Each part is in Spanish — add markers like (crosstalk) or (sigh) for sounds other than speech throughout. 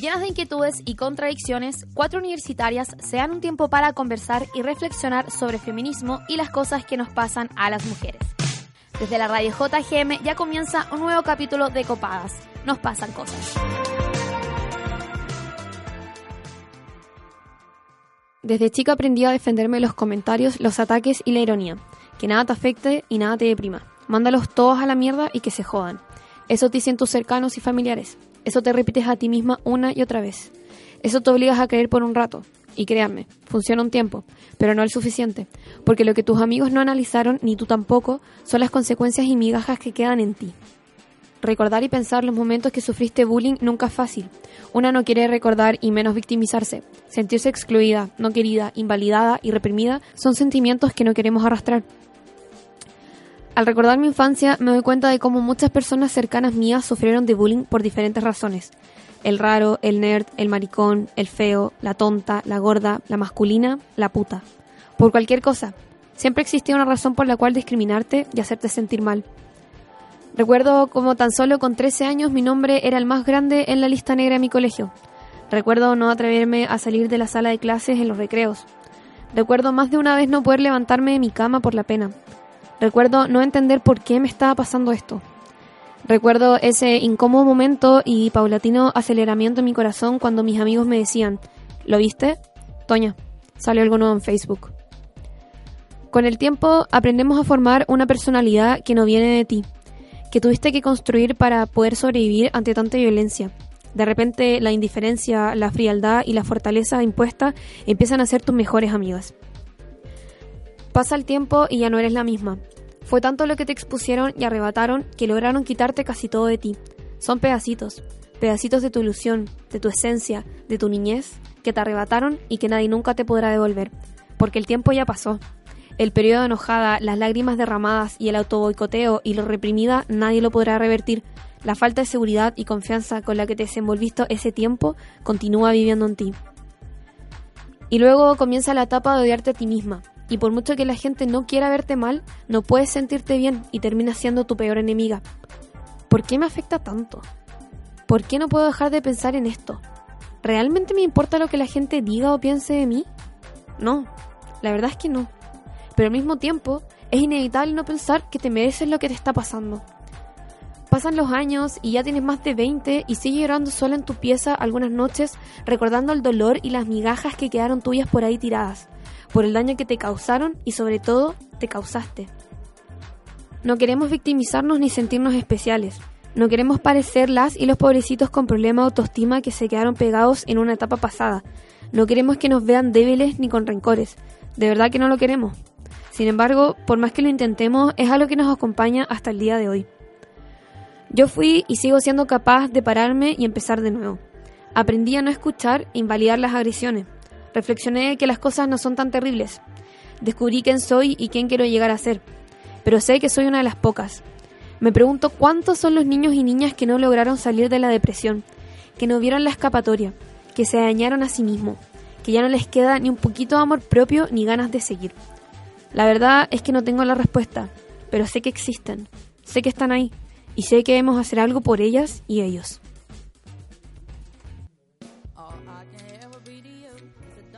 Llenas de inquietudes y contradicciones, cuatro universitarias se dan un tiempo para conversar y reflexionar sobre feminismo y las cosas que nos pasan a las mujeres. Desde la radio JGM ya comienza un nuevo capítulo de Copadas. Nos pasan cosas. Desde chica aprendí a defenderme de los comentarios, los ataques y la ironía. Que nada te afecte y nada te deprima. Mándalos todos a la mierda y que se jodan. Eso te dicen tus cercanos y familiares. Eso te repites a ti misma una y otra vez. Eso te obligas a creer por un rato. Y créanme, funciona un tiempo, pero no el suficiente, porque lo que tus amigos no analizaron, ni tú tampoco, son las consecuencias y migajas que quedan en ti. Recordar y pensar los momentos que sufriste bullying nunca es fácil. Una no quiere recordar y menos victimizarse. Sentirse excluida, no querida, invalidada y reprimida son sentimientos que no queremos arrastrar. Al recordar mi infancia me doy cuenta de cómo muchas personas cercanas mías sufrieron de bullying por diferentes razones. El raro, el nerd, el maricón, el feo, la tonta, la gorda, la masculina, la puta. Por cualquier cosa. Siempre existía una razón por la cual discriminarte y hacerte sentir mal. Recuerdo como tan solo con 13 años mi nombre era el más grande en la lista negra de mi colegio. Recuerdo no atreverme a salir de la sala de clases en los recreos. Recuerdo más de una vez no poder levantarme de mi cama por la pena. Recuerdo no entender por qué me estaba pasando esto. Recuerdo ese incómodo momento y paulatino aceleramiento en mi corazón cuando mis amigos me decían, ¿lo viste? Toña, salió algo nuevo en Facebook. Con el tiempo aprendemos a formar una personalidad que no viene de ti, que tuviste que construir para poder sobrevivir ante tanta violencia. De repente la indiferencia, la frialdad y la fortaleza impuesta empiezan a ser tus mejores amigas. Pasa el tiempo y ya no eres la misma. Fue tanto lo que te expusieron y arrebataron que lograron quitarte casi todo de ti. Son pedacitos, pedacitos de tu ilusión, de tu esencia, de tu niñez, que te arrebataron y que nadie nunca te podrá devolver. Porque el tiempo ya pasó. El periodo de enojada, las lágrimas derramadas y el autoboicoteo y lo reprimida nadie lo podrá revertir. La falta de seguridad y confianza con la que te desenvolviste ese tiempo continúa viviendo en ti. Y luego comienza la etapa de odiarte a ti misma, y por mucho que la gente no quiera verte mal, no puedes sentirte bien y terminas siendo tu peor enemiga. ¿Por qué me afecta tanto? ¿Por qué no puedo dejar de pensar en esto? ¿Realmente me importa lo que la gente diga o piense de mí? No, la verdad es que no. Pero al mismo tiempo, es inevitable no pensar que te mereces lo que te está pasando. Pasan los años y ya tienes más de 20 y sigues llorando sola en tu pieza algunas noches recordando el dolor y las migajas que quedaron tuyas por ahí tiradas por el daño que te causaron y sobre todo te causaste. No queremos victimizarnos ni sentirnos especiales. No queremos parecer las y los pobrecitos con problemas de autoestima que se quedaron pegados en una etapa pasada. No queremos que nos vean débiles ni con rencores. De verdad que no lo queremos. Sin embargo, por más que lo intentemos, es algo que nos acompaña hasta el día de hoy. Yo fui y sigo siendo capaz de pararme y empezar de nuevo. Aprendí a no escuchar e invalidar las agresiones. Reflexioné que las cosas no son tan terribles. Descubrí quién soy y quién quiero llegar a ser. Pero sé que soy una de las pocas. Me pregunto cuántos son los niños y niñas que no lograron salir de la depresión, que no vieron la escapatoria, que se dañaron a sí mismos, que ya no les queda ni un poquito de amor propio ni ganas de seguir. La verdad es que no tengo la respuesta, pero sé que existen, sé que están ahí y sé que debemos hacer algo por ellas y ellos.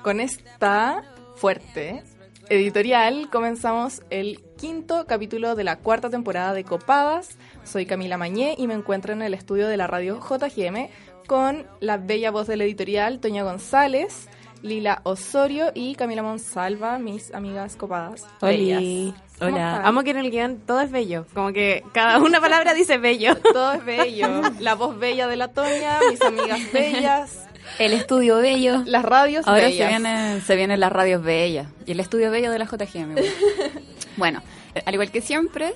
Con esta fuerte editorial comenzamos el quinto capítulo de la cuarta temporada de Copadas. Soy Camila Mañé y me encuentro en el estudio de la radio JGM con la bella voz de la editorial Toña González, Lila Osorio y Camila Monsalva, mis amigas copadas. Hola. Hola. Amo que en el guion todo es bello. Como que cada una palabra dice bello. Todo es bello. La voz bella de la Toña, mis amigas (laughs) bellas. El estudio bello. Las radios Ahora bellas. se vienen, se vienen las radios bellas. Y el estudio bello de la JGM. (laughs) bueno, al igual que siempre,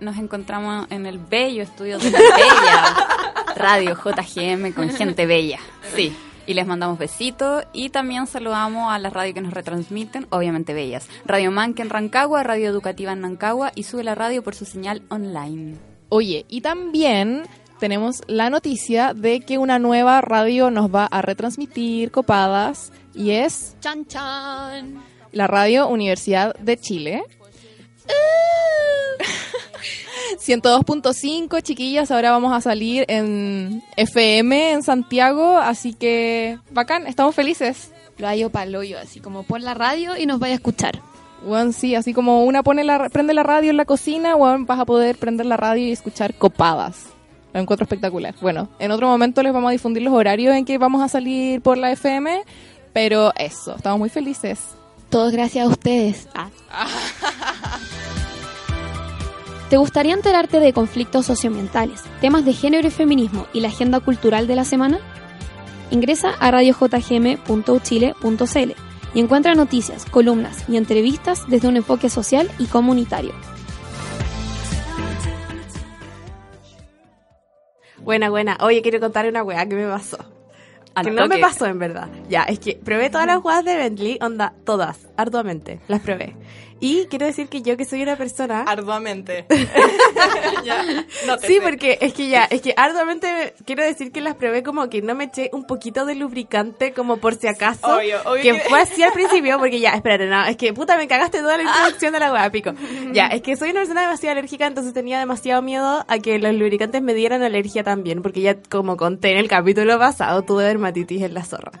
nos encontramos en el bello estudio de la bella radio JGM con gente bella. Sí. Y les mandamos besitos y también saludamos a las radios que nos retransmiten, obviamente bellas. Radio Manque en Rancagua, Radio Educativa en Nancagua y sube la radio por su señal online. Oye, y también tenemos la noticia de que una nueva radio nos va a retransmitir copadas y es Chan chan. la Radio Universidad de Chile. (laughs) 102.5, chiquillas. Ahora vamos a salir en FM en Santiago, así que bacán, estamos felices. Lo hallo paloyo, así como pon la radio y nos vaya a escuchar. Bueno, sí, así como una pone la, prende la radio en la cocina, bueno, vas a poder prender la radio y escuchar copadas. Lo encuentro espectacular. Bueno, en otro momento les vamos a difundir los horarios en que vamos a salir por la FM, pero eso, estamos muy felices. Todos gracias a ustedes. Ah. (laughs) ¿Te gustaría enterarte de conflictos socioambientales, temas de género y feminismo y la agenda cultural de la semana? Ingresa a radiojgm.uchile.cl y encuentra noticias, columnas y entrevistas desde un enfoque social y comunitario. Buena, buena. Oye, quiero contar una weá que me pasó. que no me pasó en verdad. Ya, es que probé todas las weas de Bentley, onda, todas, arduamente, las probé. Y quiero decir que yo que soy una persona... Arduamente. (laughs) sí, porque es que ya, es que arduamente quiero decir que las probé como que no me eché un poquito de lubricante como por si acaso. Obvio, obvio que, fue así al principio, porque ya, espérate, no, es que puta me cagaste toda la introducción de la wea, pico. Ya, es que soy una persona demasiado alérgica, entonces tenía demasiado miedo a que los lubricantes me dieran alergia también, porque ya como conté en el capítulo pasado, tuve dermatitis en la zorra.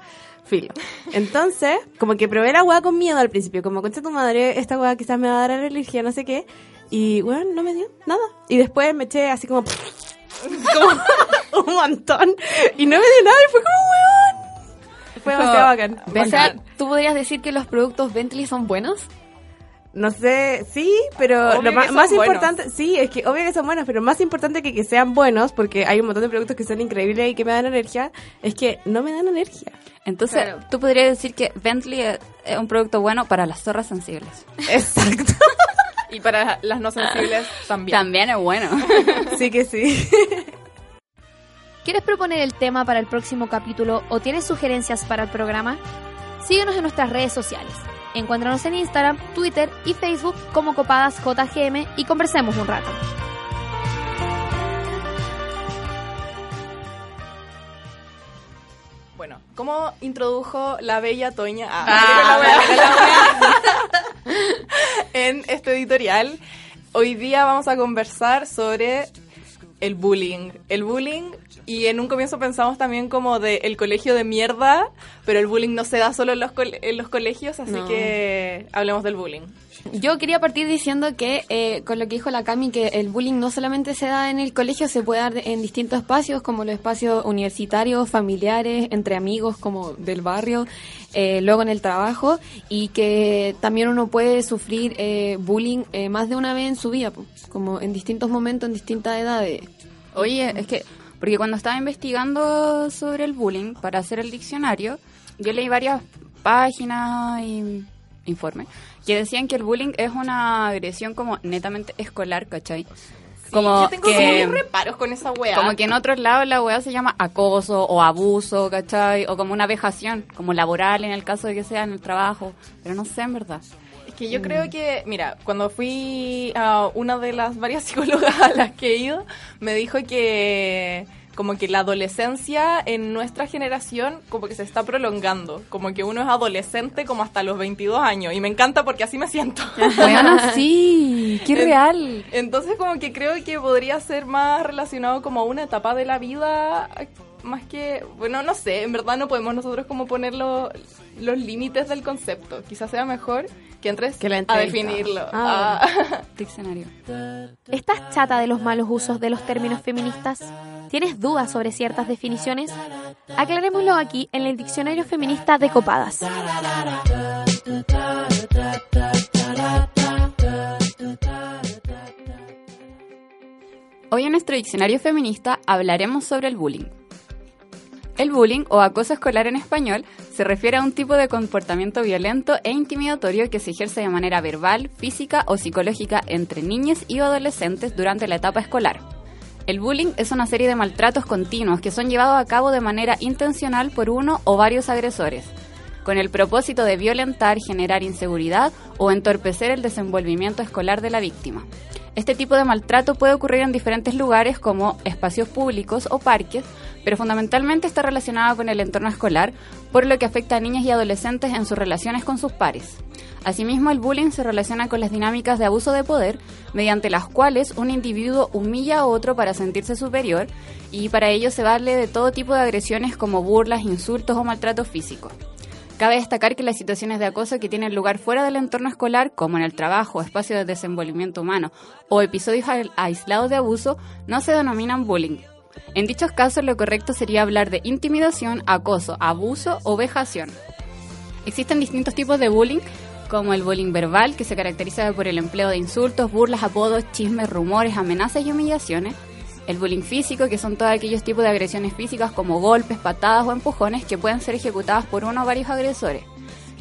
Filo. Entonces, como que probé la hueá con miedo al principio, como concha tu madre, esta hueá quizás me va a dar alergia, no sé qué. Y bueno, no me dio nada. Y después me eché así como, (laughs) como un montón. Y no me dio nada y fue como weón. Fue demasiado bacán. O sea, ¿tú podrías decir que los productos Bentley son buenos? No sé, sí, pero lo más, importante, sí, es que obvio que son buenos, pero más importante que que sean buenos, porque hay un montón de productos que son increíbles y que me dan alergia, es que no me dan alergia. Entonces, tú podrías decir que Bentley es un producto bueno para las zorras sensibles. Exacto. y para las no sensibles (laughs) también. También es bueno. (laughs) sí que sí. ¿Quieres proponer el tema para el próximo capítulo o tienes sugerencias para el programa? Síguenos en nuestras redes sociales. Encuéntranos en Instagram, Twitter y Facebook como Copadas JGM y conversemos un rato. Bueno, ¿cómo introdujo la bella Toña ah, (laughs) ah, en este editorial? Hoy día vamos a conversar sobre el bullying. El bullying y en un comienzo pensamos también como de el colegio de mierda, pero el bullying no se da solo en los, en los colegios, así que hablemos del bullying. Yo quería partir diciendo que, eh, con lo que dijo la Cami, que el bullying no solamente se da en el colegio, se puede dar en distintos espacios, como los espacios universitarios, familiares, entre amigos, como del barrio, eh, luego en el trabajo, y que también uno puede sufrir eh, bullying más de una vez en su vida, como en distintos momentos, en distintas edades. Oye, es que porque cuando estaba investigando sobre el bullying para hacer el diccionario, yo leí varias páginas y informes que decían que el bullying es una agresión como netamente escolar, ¿cachai? Como yo tengo que, reparos con esa weá. Como que en otros lados la weá se llama acoso o abuso, ¿cachai? O como una vejación, como laboral en el caso de que sea en el trabajo. Pero no sé, en verdad. Es que yo creo que, mira, cuando fui a una de las varias (laughs) psicólogas a las que he ido, me dijo que como que la adolescencia en nuestra generación como que se está prolongando, como que uno es adolescente como hasta los 22 años y me encanta porque así me siento. (laughs) Bueno, sí, qué real. Entonces como que creo que podría ser más relacionado como a una etapa de la vida más que, bueno, no sé, en verdad no podemos nosotros como poner los límites del concepto. Quizás sea mejor que entres a definirlo. Ah, ah. (laughs) Diccionario. ¿Estás chata de los malos usos de los términos feministas? ¿Tienes dudas sobre ciertas definiciones? Aclarémoslo aquí en el Diccionario Feminista de Copadas. Hoy en nuestro diccionario feminista hablaremos sobre el bullying. El bullying o acoso escolar en español se refiere a un tipo de comportamiento violento e intimidatorio que se ejerce de manera verbal, física o psicológica entre niñas y adolescentes durante la etapa escolar. El bullying es una serie de maltratos continuos que son llevados a cabo de manera intencional por uno o varios agresores, con el propósito de violentar, generar inseguridad o entorpecer el desenvolvimiento escolar de la víctima. Este tipo de maltrato puede ocurrir en diferentes lugares como espacios públicos o parques, pero fundamentalmente está relacionado con el entorno escolar, por lo que afecta a niñas y adolescentes en sus relaciones con sus pares. Asimismo, el bullying se relaciona con las dinámicas de abuso de poder, mediante las cuales un individuo humilla a otro para sentirse superior y para ello se vale de todo tipo de agresiones como burlas, insultos o maltrato físico. Cabe destacar que las situaciones de acoso que tienen lugar fuera del entorno escolar, como en el trabajo, espacio de desenvolvimiento humano o episodios aislados de abuso, no se denominan bullying. En dichos casos lo correcto sería hablar de intimidación, acoso, abuso o vejación. Existen distintos tipos de bullying, como el bullying verbal, que se caracteriza por el empleo de insultos, burlas, apodos, chismes, rumores, amenazas y humillaciones. El bullying físico, que son todos aquellos tipos de agresiones físicas como golpes, patadas o empujones que pueden ser ejecutadas por uno o varios agresores.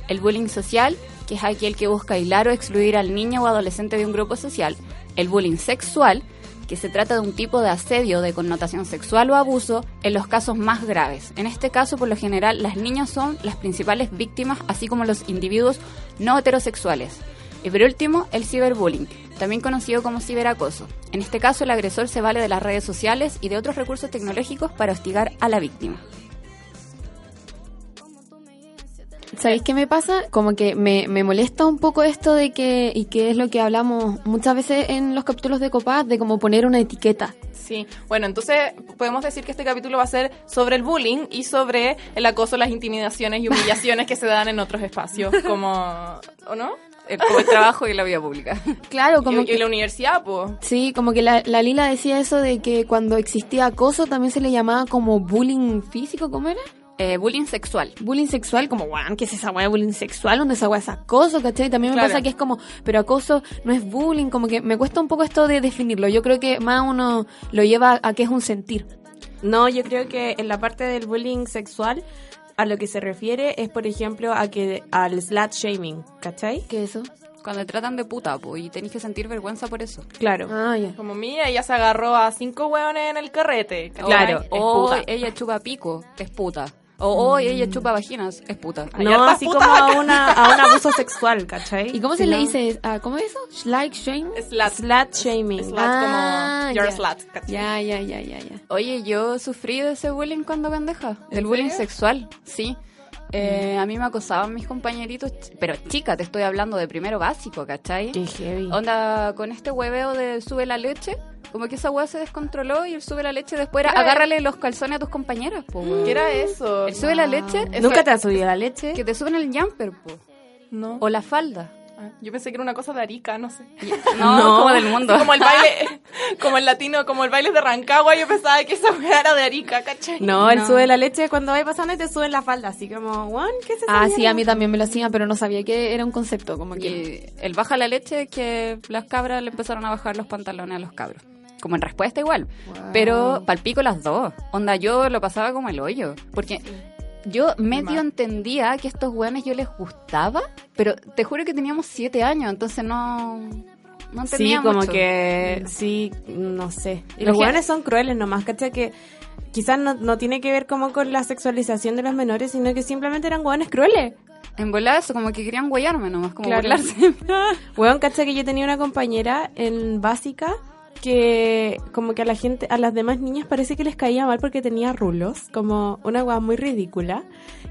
El bullying social, que es aquel que busca aislar o excluir al niño o adolescente de un grupo social. El bullying sexual, que se trata de un tipo de asedio de connotación sexual o abuso en los casos más graves. En este caso, por lo general, las niñas son las principales víctimas, así como los individuos no heterosexuales. Y por último, el ciberbullying, también conocido como ciberacoso. En este caso, el agresor se vale de las redes sociales y de otros recursos tecnológicos para hostigar a la víctima. ¿Sabéis qué me pasa? Como que me, me molesta un poco esto de que, y que es lo que hablamos muchas veces en los capítulos de Copaz, de como poner una etiqueta. Sí, bueno, entonces podemos decir que este capítulo va a ser sobre el bullying y sobre el acoso, las intimidaciones y humillaciones que se dan en otros espacios, como, ¿o no? El, como el trabajo y la vida pública. (laughs) Claro, como y, que... y la universidad, pues. Sí, como que la, la Lila decía eso de que cuando existía acoso también se le llamaba como bullying físico, ¿cómo era? Eh, bullying sexual. Bullying sexual, como, weón, ¿qué es esa weá de bullying sexual? ¿Dónde esa weá es acoso, cachai? También me Claro. pasa que es como, pero acoso no es bullying, como que me cuesta un poco esto de definirlo. Yo creo que más uno lo lleva a que es un sentir. No, yo creo que en la parte del bullying sexual a lo que se refiere es, por ejemplo, a que al slut shaming, ¿cachai? ¿Qué es eso? Cuando te tratan de puta, po, y tenés que sentir vergüenza por eso. Claro. Ah. Como mía, ella se agarró a cinco hueones en el carrete. ¿cachai? Claro. O ella chupa pico, es puta. O hoy ella chupa vaginas, es puta. Hay No, así putas como a, una, a un abuso sexual, ¿cachai? ¿Y cómo se Si le no- dice? Ah, ¿Cómo es eso? Like, shame. Slut. Slut shaming. Slut Ah, como, you're ya. a slut. ¿cachai? Ya, ya, ya, ya, ya. Oye, yo sufrí de ese bullying cuando pendeja. ¿En Del bullying serio? sexual, sí. Eh, a mí me acosaban mis compañeritos, pero chica, te estoy hablando de primero básico, ¿cachai? Qué heavy. Onda, con este hueveo de sube la leche, como que esa hueá se descontroló y el sube la leche después era ¿Qué era agárrale los calzones a tus compañeras, po. ¿Qué era eso? El sube la leche, ¿Nunca te has subido la leche? que te suben el jumper, po. No. O la falda. Ah, Yo pensé que era una cosa de Arica, no sé. No, (laughs) No. como del mundo. Como el baile, (laughs) como el latino, como el baile de Rancagua, yo pensaba que esa era de Arica, ¿cachai? No, el No. sube la leche cuando vais pasando y te suben la falda, así como, Juan, ¿qué es eso? Ah, sí, a mí también me lo hacían, pero no sabía que era un concepto, como que... El baja la leche que las cabras le empezaron a bajar los pantalones a los cabros. Como en respuesta igual. Pero palpico las dos. Onda, yo lo pasaba como el hoyo. Porque yo medio entendía que estos weones yo les gustaba, pero te juro que teníamos siete años, entonces no... No Sí, como mucho. que, sí, no sé. Y Los la hueones son crueles nomás, ¿cachai? Que quizás no, no tiene que ver como con la sexualización de los menores, sino que simplemente eran hueones crueles. En volar eso, como que querían guayarme nomás, como Claro. burlarse. (laughs) Hueón, ¿cachai? Que yo tenía una compañera en básica que como que a la gente, a las demás niñas parece que les caía mal porque tenía rulos, como una hueá muy ridícula.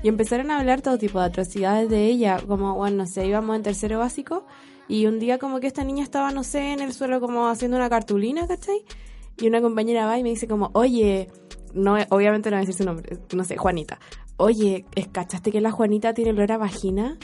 Y empezaron a hablar todo tipo de atrocidades de ella, como, bueno, no sé, íbamos en tercero básico y un día como que esta niña estaba, no sé, en el suelo como haciendo una cartulina, ¿cachai? Y una compañera va y me dice como, oye, no, obviamente no voy a decir su nombre, no sé, Juanita. Oye, ¿cachaste que la Juanita tiene olor a vagina?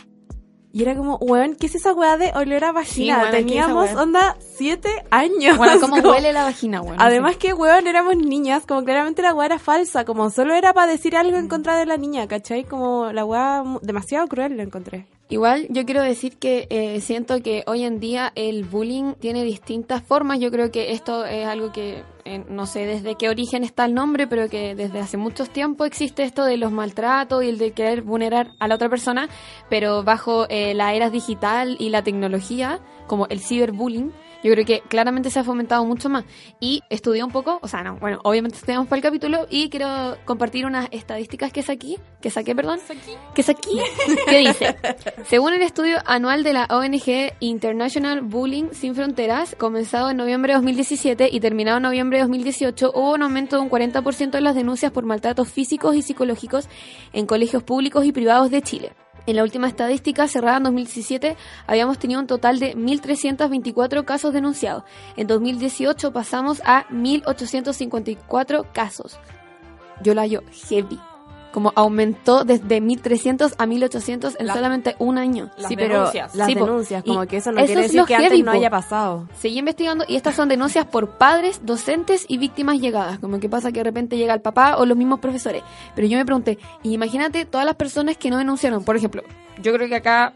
Y era como, weón, ¿qué es esa weá de olor a vagina? weón, ¿qué es esa Teníamos, onda, siete años. Bueno, ¿cómo (laughs) Como- huele la vagina, bueno? Además que, weón, éramos niñas, como claramente la weá era falsa, como solo era para decir algo en contra de la niña, ¿cachai? Como la weá demasiado cruel lo encontré. Igual yo quiero decir que eh, siento que hoy en día el bullying tiene distintas formas. Yo creo que esto es algo que no sé desde qué origen está el nombre, pero que desde hace muchos tiempos existe esto de los maltratos y el de querer vulnerar a la otra persona, pero bajo eh, la era digital y la tecnología, como el ciberbullying. Yo creo que claramente se ha fomentado mucho más. Y estudié un poco, o sea, no, bueno, obviamente estudiamos para el capítulo y quiero compartir unas estadísticas que saqué, que saqué, perdón, que saqué, que dice, (laughs) según el estudio anual de la ONG International Bullying Sin Fronteras, comenzado en noviembre de 2017 y terminado en noviembre de 2018, hubo un aumento de un 40% en las denuncias por maltratos físicos y psicológicos en colegios públicos y privados de Chile. En la última estadística cerrada en 2017 habíamos tenido un total de 1.324 casos denunciados. En 2018 pasamos a 1.854 casos. Yo la hallo heavy. Como aumentó desde 1.300 a 1.800 en La- solamente un año. Las sí, pero denuncias. las Sí, denuncias, como que eso no eso quiere es decir que antes no haya pasado. Seguí investigando y estas son denuncias por padres, docentes y víctimas llegadas. Como que pasa que de repente llega el papá o los mismos profesores. Pero yo me pregunté, imagínate todas las personas que no denunciaron. Por ejemplo, yo creo que acá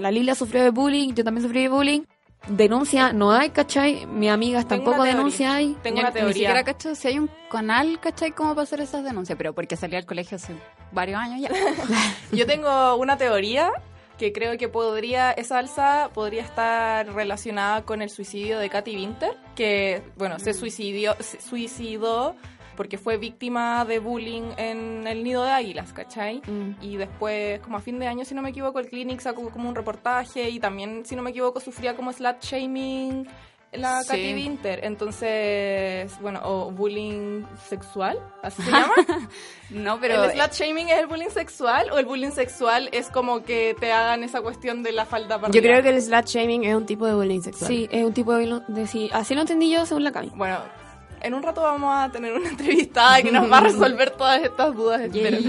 la Lilia sufrió de bullying, yo también sufrí de bullying. Denuncia no hay, ¿cachai? Mis amigas Tengo tampoco denuncia hay. Tengo una Ni teoría. siquiera cacho si hay un canal, ¿cachai? ¿Cómo para hacer esas denuncias? Pero porque salí al colegio hace varios años ya. (laughs) Yo tengo una teoría que creo que podría, esa alza podría estar relacionada con el suicidio de Katy Winter, que, bueno, se suicidió, se suicidó porque fue víctima de bullying en el nido de águilas, ¿cachai? Mm. Y después, como a fin de año, si no me equivoco, el Clinic sacó como un reportaje y también, si no me equivoco, sufría como slut shaming la Sí. Katy Winter. Entonces, bueno, o bullying sexual, así se (laughs) llama. No, pero... ¿El slut shaming es el bullying sexual o el bullying sexual es como que te hagan esa cuestión de la falda para Yo arriba? creo que el slut shaming es un tipo de bullying sexual. Sí, es un tipo de sí, así lo entendí yo según la Cami. Bueno, en un rato vamos a tener una (laughs) entrevistada que nos va a resolver todas estas dudas, espero. (laughs)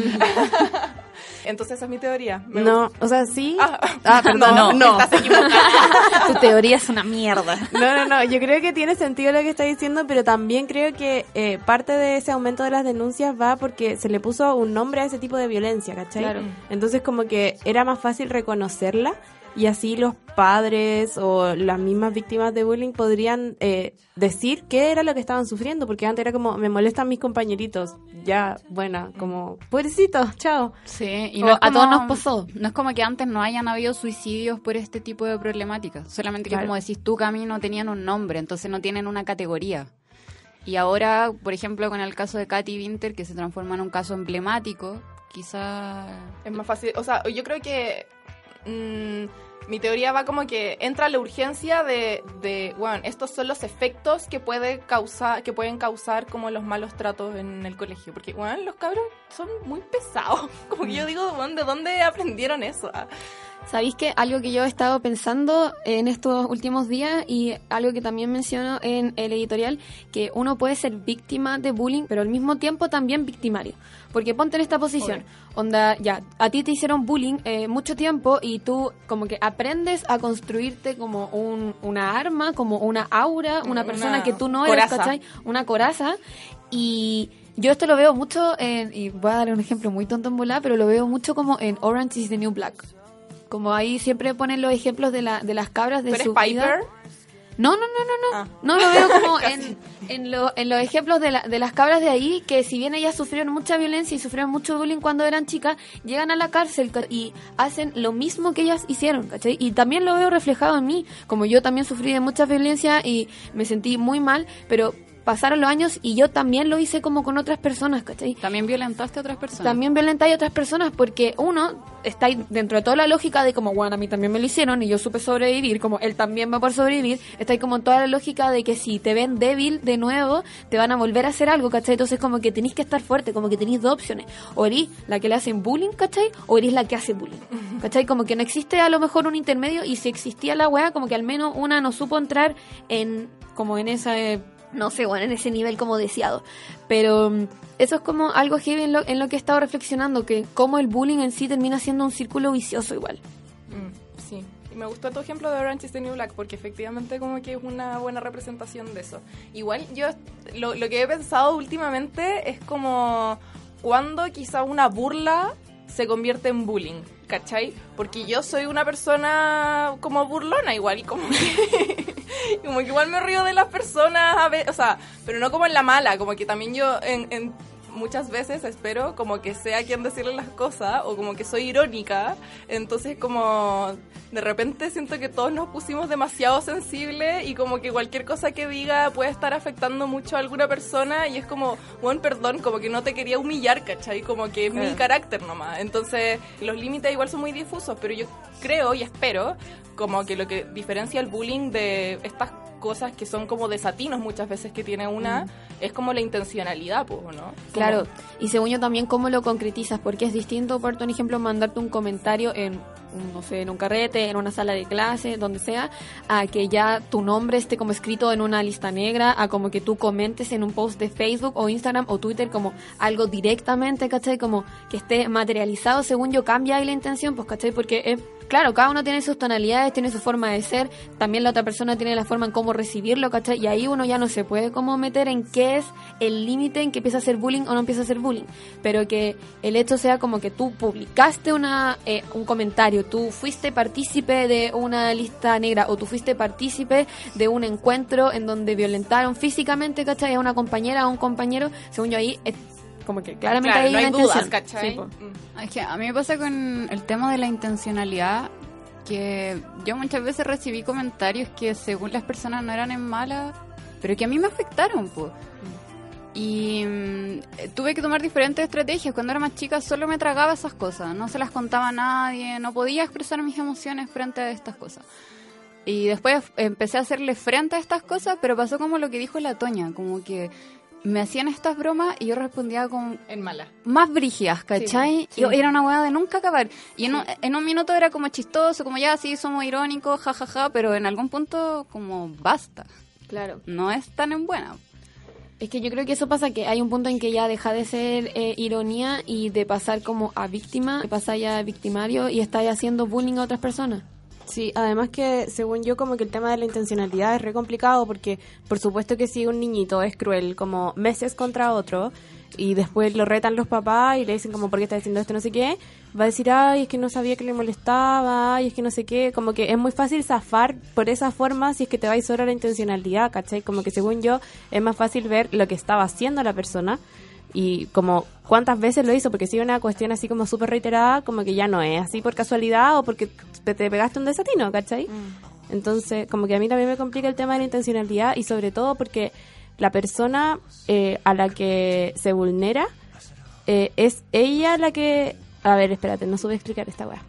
Entonces esa es mi teoría. Me No, o sea, sí. Ah, Ah, perdón, no, no. estás equivocada. (laughs) tu teoría es una mierda. No, no, no, yo creo que tiene sentido lo que está diciendo, pero también creo que eh, parte de ese aumento de las denuncias va porque se le puso un nombre a ese tipo de violencia, ¿cachai? Claro. Entonces como que era más fácil reconocerla y así los padres o las mismas víctimas de bullying podrían eh, decir qué era lo que estaban sufriendo, porque antes era como, me molestan mis compañeritos, ya, buena, como, pobrecito, chao. Sí, y no a todos nos pasó. No es como que antes no hayan habido suicidios por este tipo de problemáticas. Solamente que, Claro. como decís tú, Cami, no tenían un nombre, entonces no tienen una categoría. Y ahora, por ejemplo, con el caso de Katy Winter, que se transforma en un caso emblemático, quizá... Es más fácil, o sea, yo creo que mm, mi teoría va como que entra la urgencia de, de, bueno, estos son los efectos que puede causar, que pueden causar como los malos tratos en el colegio, porque, bueno, los cabros son muy pesados, (laughs) como que yo digo, bueno, ¿de dónde aprendieron eso? ¿Sabéis que algo que yo he estado pensando en estos últimos días y algo que también menciono en el editorial, que uno puede ser víctima de bullying, pero al mismo tiempo también victimario? Porque ponte en esta posición, onda, ya, a ti te hicieron bullying eh, mucho tiempo y tú como que aprendes a construirte como un, una arma, como una aura, una Una persona que tú no eres, coraza. ¿cachai? Una coraza y... Yo esto lo veo mucho en, y voy a dar un ejemplo muy tonto en volar, pero lo veo mucho como en Orange is the New Black. Como ahí siempre ponen los ejemplos de, la, de las cabras de ¿Tú eres su Piper? vida. No, no, no, no, no. Ah. No lo veo como (laughs) en, en, lo- en los ejemplos de, la- de las cabras de ahí, que si bien ellas sufrieron mucha violencia y sufrieron mucho bullying cuando eran chicas, llegan a la cárcel y hacen lo mismo que ellas hicieron, ¿cachai? Y también lo veo reflejado en mí, como yo también sufrí de mucha violencia y me sentí muy mal, pero pasaron los años y yo también lo hice como con otras personas, ¿cachai? También violentaste a otras personas. También violentáis a otras personas porque uno está ahí dentro de toda la lógica de como, bueno, a mí también me lo hicieron y yo supe sobrevivir, como él también va a poder sobrevivir, está ahí como en toda la lógica de que si te ven débil de nuevo, te van a volver a hacer algo, ¿cachai? Entonces como que tenéis que estar fuerte, como que tenéis dos opciones, o eres la que le hacen bullying, ¿cachai? O eres la que hace bullying, ¿cachai? Como que no existe a lo mejor un intermedio y si existía la weá, como que al menos una no supo entrar en, como en esa... eh, no sé, bueno, en ese nivel como deseado. Pero mm, eso es como algo heavy en lo, en lo que he estado reflexionando, que como el bullying en sí termina siendo un círculo vicioso igual. Mm, sí. Y me gustó tu ejemplo de Orange is the New Black porque efectivamente como que es una buena representación de eso. Igual yo lo, lo que he pensado últimamente es como cuando quizá una burla se convierte en bullying, ¿cachai? Porque yo soy una persona como burlona igual, como (laughs) (laughs) como que igual me río de las personas, a ve- o sea, pero no como en la mala, como que también yo en, en muchas veces espero como que sea quien decirle las cosas o como que soy irónica, entonces como de repente siento que todos nos pusimos demasiado sensibles y como que cualquier cosa que diga puede estar afectando mucho a alguna persona y es como, bueno, perdón, como que no te quería humillar, ¿cachai? Como que es mi carácter nomás. Entonces los límites igual son muy difusos, pero yo creo y espero como que lo que diferencia el bullying de estas cosas que son como desatinos muchas veces que tiene una, es como la intencionalidad, pues, ¿no? Como- Claro, y según yo también cómo lo concretizas, porque es distinto, por un ejemplo, mandarte un comentario en, no sé, en un carrete, en una sala de clase, donde sea, a que ya tu nombre esté como escrito en una lista negra, a como que tú comentes en un post de Facebook o Instagram o Twitter como algo directamente, ¿cachai? Como que esté materializado, según yo, cambia ahí la intención, pues, ¿cachai? Porque es Claro, cada uno tiene sus tonalidades, tiene su forma de ser, también la otra persona tiene la forma en cómo recibirlo, ¿cachai? Y ahí uno ya no se puede como meter en qué es el límite en que empieza a ser bullying o no empieza a ser bullying, pero que el hecho sea como que tú publicaste una eh, un comentario, tú fuiste partícipe de una lista negra o tú fuiste partícipe de un encuentro en donde violentaron físicamente, ¿cachai? A una compañera o a un compañero, según yo ahí como que claramente Claro, hay no hay una dudas, intención. ¿cachai? Sí, po. Mm. Es que a mí me pasa con el tema de la intencionalidad que yo muchas veces recibí comentarios que según las personas no eran en mala, pero que a mí me afectaron, pues. Y mm, tuve que tomar diferentes estrategias. Cuando era más chica solo me tragaba esas cosas, no se las contaba a nadie, no podía expresar mis emociones frente a estas cosas. Y después empecé a hacerle frente a estas cosas, pero pasó como lo que dijo la Toña, como que me hacían estas bromas y yo respondía con En mala. más brígidas, ¿cachai? Sí, sí. Y era una hueá de nunca acabar. Y en, un, en un minuto era como chistoso, como ya sí, somos irónicos, jajaja, pero en algún punto como basta. Claro. No es tan en buena. Es que yo creo que eso pasa que hay un punto en que ya deja de ser eh, ironía y de pasar como a víctima, de pasar ya a victimario y está ya haciendo bullying a otras personas. Sí, además que según yo como que el tema de la intencionalidad es re complicado porque por supuesto que si un niñito es cruel como meses contra otro y después lo retan los papás y le dicen como por qué está diciendo esto no sé qué, va a decir ay es que no sabía que le molestaba, ay es que no sé qué, como que es muy fácil zafar por esa forma si es que te vais a la intencionalidad, ¿cachai? Como que según yo es más fácil ver lo que estaba haciendo la persona y como cuántas veces lo hizo, porque si una cuestión así como súper reiterada, como que ya no es así por casualidad o porque te, te pegaste un desatino, ¿cachai? Entonces, como que a mí también me complica el tema de la intencionalidad y sobre todo porque la persona eh, a la que se vulnera eh, es ella la que... A ver, espérate, no supe explicar esta weá.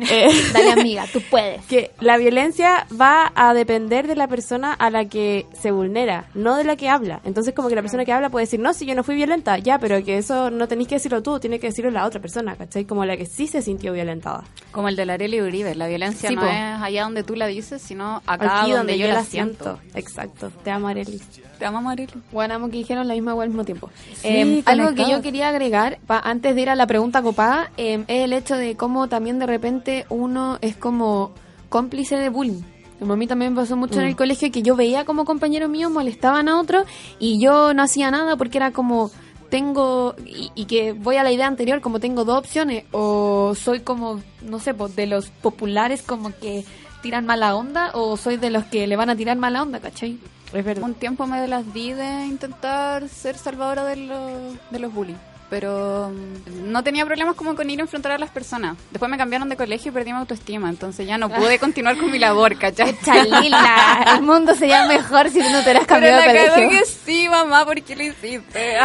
Eh, (laughs) Dale amiga, tú puedes. (laughs) que la violencia va a depender de la persona a la que se vulnera, no de la que habla. Entonces, como que la persona que habla puede decir, no, si yo no fui violenta, ya, pero que eso no tenéis que decirlo tú, tiene que decirlo la otra persona, ¿cachai? Como la que sí se sintió violentada. Como el de la Arely Uribe, la violencia Sí, no po. es allá donde tú la dices, sino acá Aquí donde, yo, la siento. Exacto. Te amo, Arely. Te amo, Arely. Bueno, amo que dijeron la misma al mismo tiempo. Sí, Eh, algo que yo quería agregar, pa- antes de ir a la pregunta copada, eh, es el hecho de cómo también de repente uno es como cómplice de bullying. Como a mí también pasó mucho en el colegio que yo veía como compañeros míos molestaban a otros y yo no hacía nada porque era como tengo y, y que voy a la idea anterior como tengo dos opciones o soy como no sé pues, de los populares como que tiran mala onda o soy de los que le van a tirar mala onda ¿cachai? Es verdad. Un tiempo me las di de intentar ser salvadora de los, de los bullies. Pero mm, no tenía problemas como con ir a enfrentar a las personas. Después me cambiaron de colegio y perdí mi autoestima. Entonces ya no pude (laughs) continuar con mi labor, ¿cachai? Chalila, el mundo sería mejor si tú no te hubieras Pero cambiado de la cagó colegio. que sí, mamá, ¿por qué lo hiciste?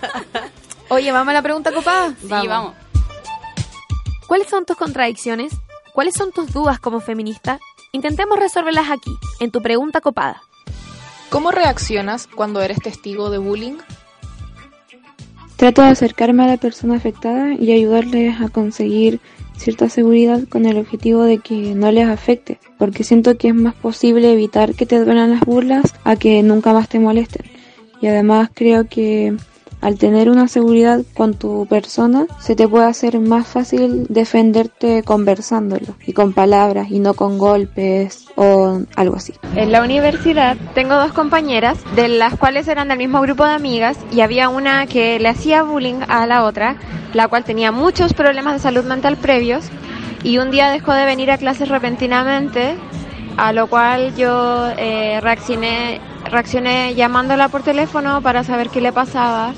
(laughs) Oye, vamos a la pregunta copada. sí, vamos. ¿Cuáles son tus contradicciones? ¿Cuáles son tus dudas como feminista? Intentemos resolverlas aquí, en tu pregunta copada. ¿Cómo reaccionas cuando eres testigo de bullying? Trato de acercarme a la persona afectada y ayudarles a conseguir cierta seguridad con el objetivo de que no les afecte, porque siento que es más posible evitar que te duelan las burlas a que nunca más te molesten. Y además creo que al tener una seguridad con tu persona, se te puede hacer más fácil defenderte conversándolo y con palabras y no con golpes o algo así. En la universidad tengo dos compañeras, de las cuales eran del mismo grupo de amigas, y había una que le hacía bullying a la otra, la cual tenía muchos problemas de salud mental previos, y un día dejó de venir a clases repentinamente, a lo cual yo eh, reaccioné, reaccioné llamándola por teléfono para saber qué le pasaba.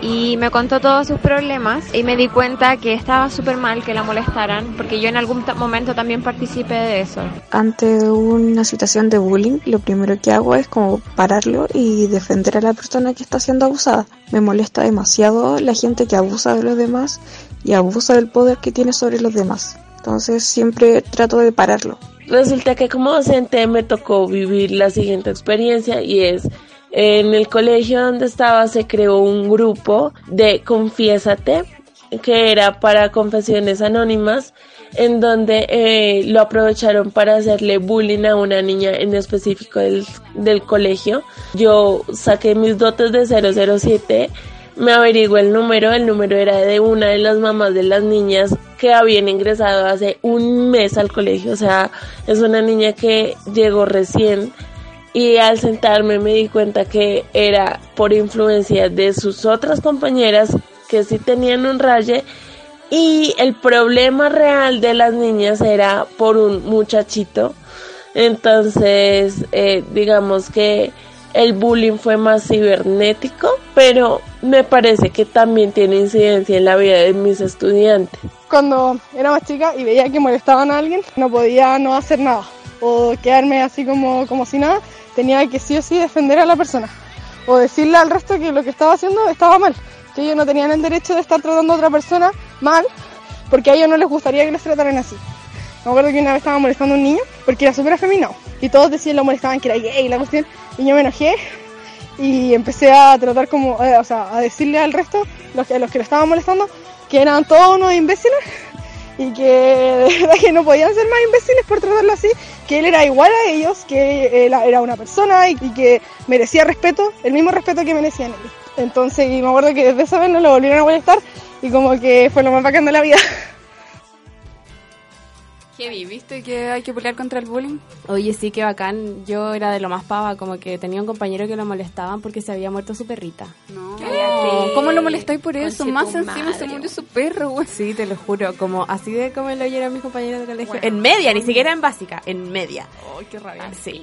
Y me contó todos sus problemas y me di cuenta que estaba súper mal que la molestaran, porque yo en algún momento también participé de eso. Ante una situación de bullying, lo primero que hago es como pararlo y defender a la persona que está siendo abusada. Me molesta demasiado la gente que abusa de los demás y abusa del poder que tiene sobre los demás. Entonces siempre trato de pararlo Resulta que como docente me tocó vivir la siguiente experiencia y es en el colegio donde estaba se creó un grupo de Confiésate que era para confesiones anónimas en donde eh, lo aprovecharon para hacerle bullying a una niña en específico del, del colegio. Yo saqué mis dotes de 007 me averiguó el número, el número era de una de las mamás de las niñas que habían ingresado hace un mes al colegio, o sea, es una niña que llegó recién y al sentarme me di cuenta que era por influencia de sus otras compañeras que sí tenían un raye y el problema real de las niñas era por un muchachito, entonces eh, digamos que el bullying fue más cibernético, pero me parece que también tiene incidencia en la vida de mis estudiantes. Cuando era más chica y veía que molestaban a alguien, no podía no hacer nada o quedarme así como, como si nada, tenía que sí o sí defender a la persona o decirle al resto que lo que estaba haciendo estaba mal, que ellos no tenían el derecho de estar tratando a otra persona mal porque a ellos no les gustaría que les trataran así. Me acuerdo que una vez estaba molestando a un niño porque era súper afeminado y todos decían lo molestaban que era gay la cuestión y yo me enojé y empecé a tratar como, eh, o sea, a decirle al resto, los que, los que lo estaban molestando, que eran todos unos imbéciles y que (laughs) de verdad que no podían ser más imbéciles por tratarlo así, que él era igual a ellos, que él era una persona y, que merecía respeto, el mismo respeto que merecían ellos. Entonces, y me acuerdo que desde esa vez no lo volvieron a molestar y como que fue lo más bacán de la vida. (laughs) Heavy, ¿viste que hay que pelear contra el bullying? Oye, sí, qué bacán. Yo era de lo más pava, como que tenía un compañero que lo molestaban porque se había muerto su perrita. No. ¿Cómo lo molestáis por eso? Más encima se murió su perro, güey. Sí, te lo juro, como así de como lo oyeron mis compañeros de colegio. En media, ni siquiera en básica, en media. Ay, qué rabia. Ah, sí.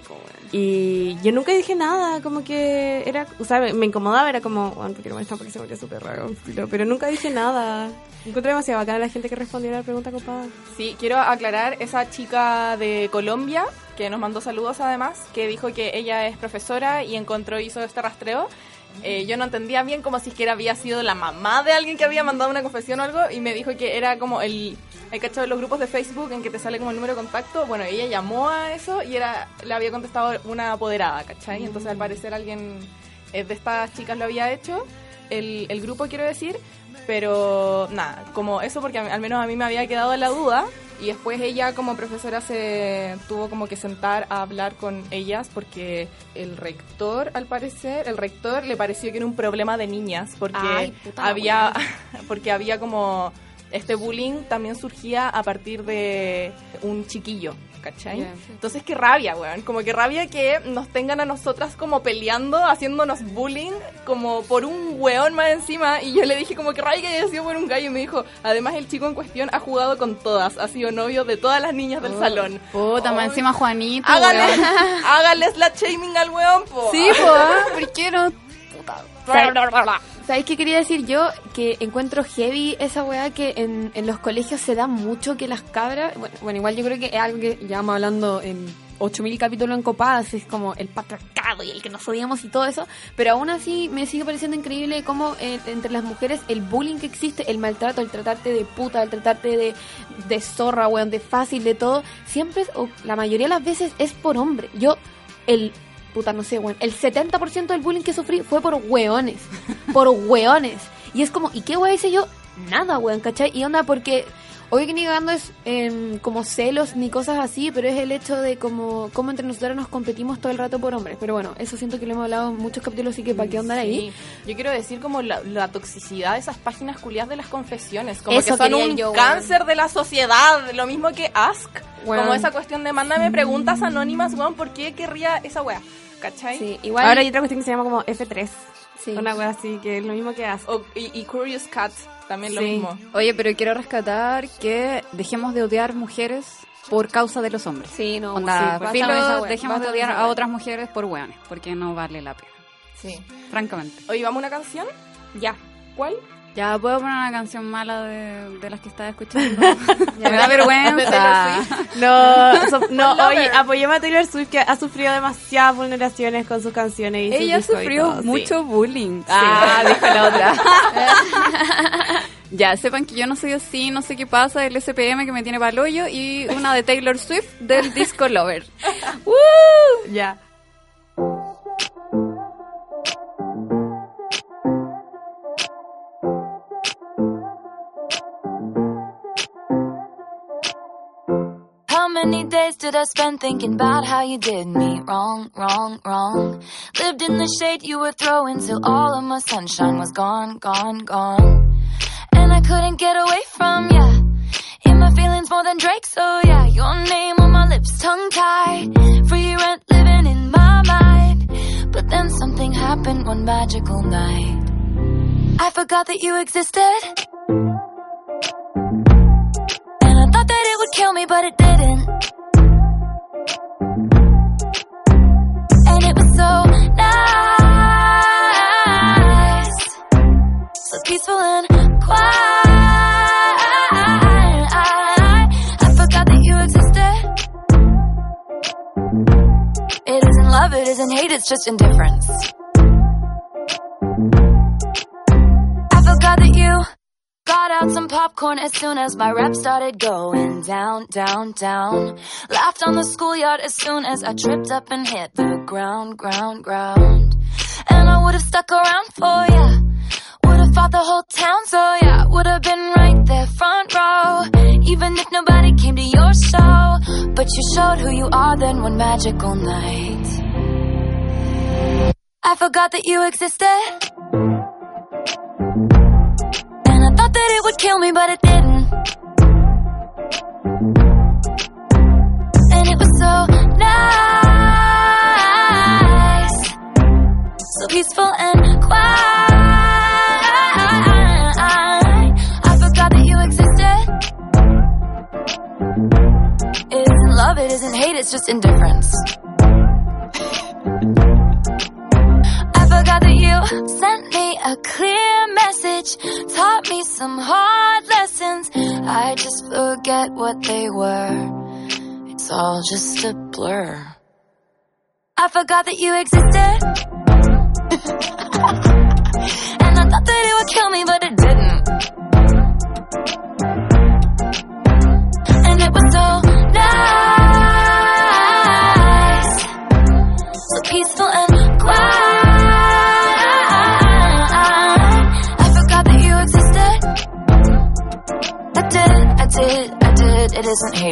Y yo nunca dije nada, como que era, o sea, me incomodaba, era como, bueno, porque no me porque se murió su perro, pero, pero nunca dije nada. Encontré demasiado bacana la gente que respondió a la pregunta copada. Sí, quiero aclarar esa chica de Colombia que nos mandó saludos además, que dijo que ella es profesora y encontró hizo este rastreo. Eh, yo no entendía bien como si es que era- había sido la mamá de alguien que había mandado una confesión o algo y me dijo que era como el hay cacho de los grupos de Facebook en que te sale como el número de contacto. Bueno, ella llamó a eso y era le había contestado una apoderada, ¿cachai? Entonces al parecer alguien eh, de estas chicas lo había hecho, el, el grupo quiero decir, pero nada, como eso porque al menos a mí me había quedado la duda y después ella como profesora se tuvo como que sentar a hablar con ellas porque el rector al parecer, el rector le pareció que era un problema de niñas porque Ay, había (laughs) porque había como este bullying también surgía a partir de un chiquillo, Entonces qué rabia, weón, como que rabia que nos tengan a nosotras como peleando, haciéndonos bullying, como por un weón más encima, y yo le dije como que rabia que haya sido por un gallo, y me dijo, además el chico en cuestión ha jugado con todas, ha sido novio de todas las niñas del salón. Puta, más encima Juanito, Hágale, weón. hágale slut shaming al weón, po. Sí, pues, ¿por qué no? ¿Sabéis qué quería decir yo? Que encuentro heavy esa weá que en, en los colegios se da mucho que las cabras. Bueno, bueno, igual yo creo que es algo que ya vamos hablando en 8000 capítulos en copadas, es como el patriarcado y el que nos odiamos y todo eso. Pero aún así me sigue pareciendo increíble cómo eh, entre las mujeres el bullying que existe, el maltrato, el tratarte de puta, el tratarte de, de zorra, weón, de fácil, de todo, siempre, o la mayoría de las veces es por hombre. Yo, el puta, no sé, weón. El 70% del bullying que sufrí fue por weones. Por weones. Y es como, ¿y qué weón hice yo? Nada, weón, ¿cachai? Y onda, porque hoy que ni cagando es em, como celos ni cosas así, pero es el hecho de como, como entre nosotros nos competimos todo el rato por hombres. Pero bueno, eso siento que lo hemos hablado en muchos capítulos, así que para qué andar ahí. Sí. Yo quiero decir como la, la toxicidad de esas páginas culiadas de las confesiones, como Eso que son un yo, weón. cáncer de la sociedad, lo mismo que Ask, Weón. como esa cuestión de mándame preguntas anónimas, weón, ¿por qué querría esa wea? ¿Cachai? Sí, igual. Ahora hay otra cuestión que se llama como F3. Sí. Una wea así, que es lo mismo que hace. O- y, y Curious Cat, también lo Sí. mismo. Oye, pero quiero rescatar que dejemos de odiar mujeres por causa de los hombres. Sí, no, Onda, sí, filo, esa wea, dejemos de odiar a otras mujeres por hueones, porque no vale la pena, Sí. francamente. Oye, ¿vamos a una canción? Ya. ¿Cuál? Ya puedo poner una canción mala de, de las que estaba escuchando. (laughs) (laughs) Me da vergüenza. No, so- (laughs) no, oye, apoyemos a Taylor Swift que ha sufrido demasiadas vulneraciones con sus canciones y sus Ella y sufrió sí. mucho bullying. Ah, dijo la otra. Ya, sepan que yo no soy así, no sé qué pasa, el SPM que me tiene para hoyo y una de Taylor Swift del Disco Lover. ¡Woo! Ya. How many days did I spend thinking about how you did me wrong, wrong, wrong? Lived in the shade you were throwing till all of my sunshine was gone, gone, gone. And I couldn't get away from ya. In my feelings more than Drake, so yeah, your name on my lips, tongue tied. Free rent living in my mind. But then something happened one magical night. I forgot that you existed. Thought that it would kill me, but it didn't. And it was so nice, so peaceful and quiet. I I forgot that you existed. It isn't love, it isn't hate, it's just indifference. I forgot that you got out some popcorn as soon as my rep started going down, down, down. Laughed on the schoolyard as soon as I tripped up and hit the ground, ground, ground. And I would have stuck around for ya. Would have fought the whole town, so yeah, would have been right there front row. Even if nobody came to your show, but you showed who you are then one magical night. I forgot that you existed. Would kill me, but it didn't. And it was so nice, so peaceful and quiet. I forgot that you existed. It isn't love, it isn't hate, it's just indifference. That you sent me a clear message, taught me some hard lessons. I just forget what they were. It's all just a blur. I forgot that you existed. (laughs) and I thought that it would kill me, but it didn't. And it was so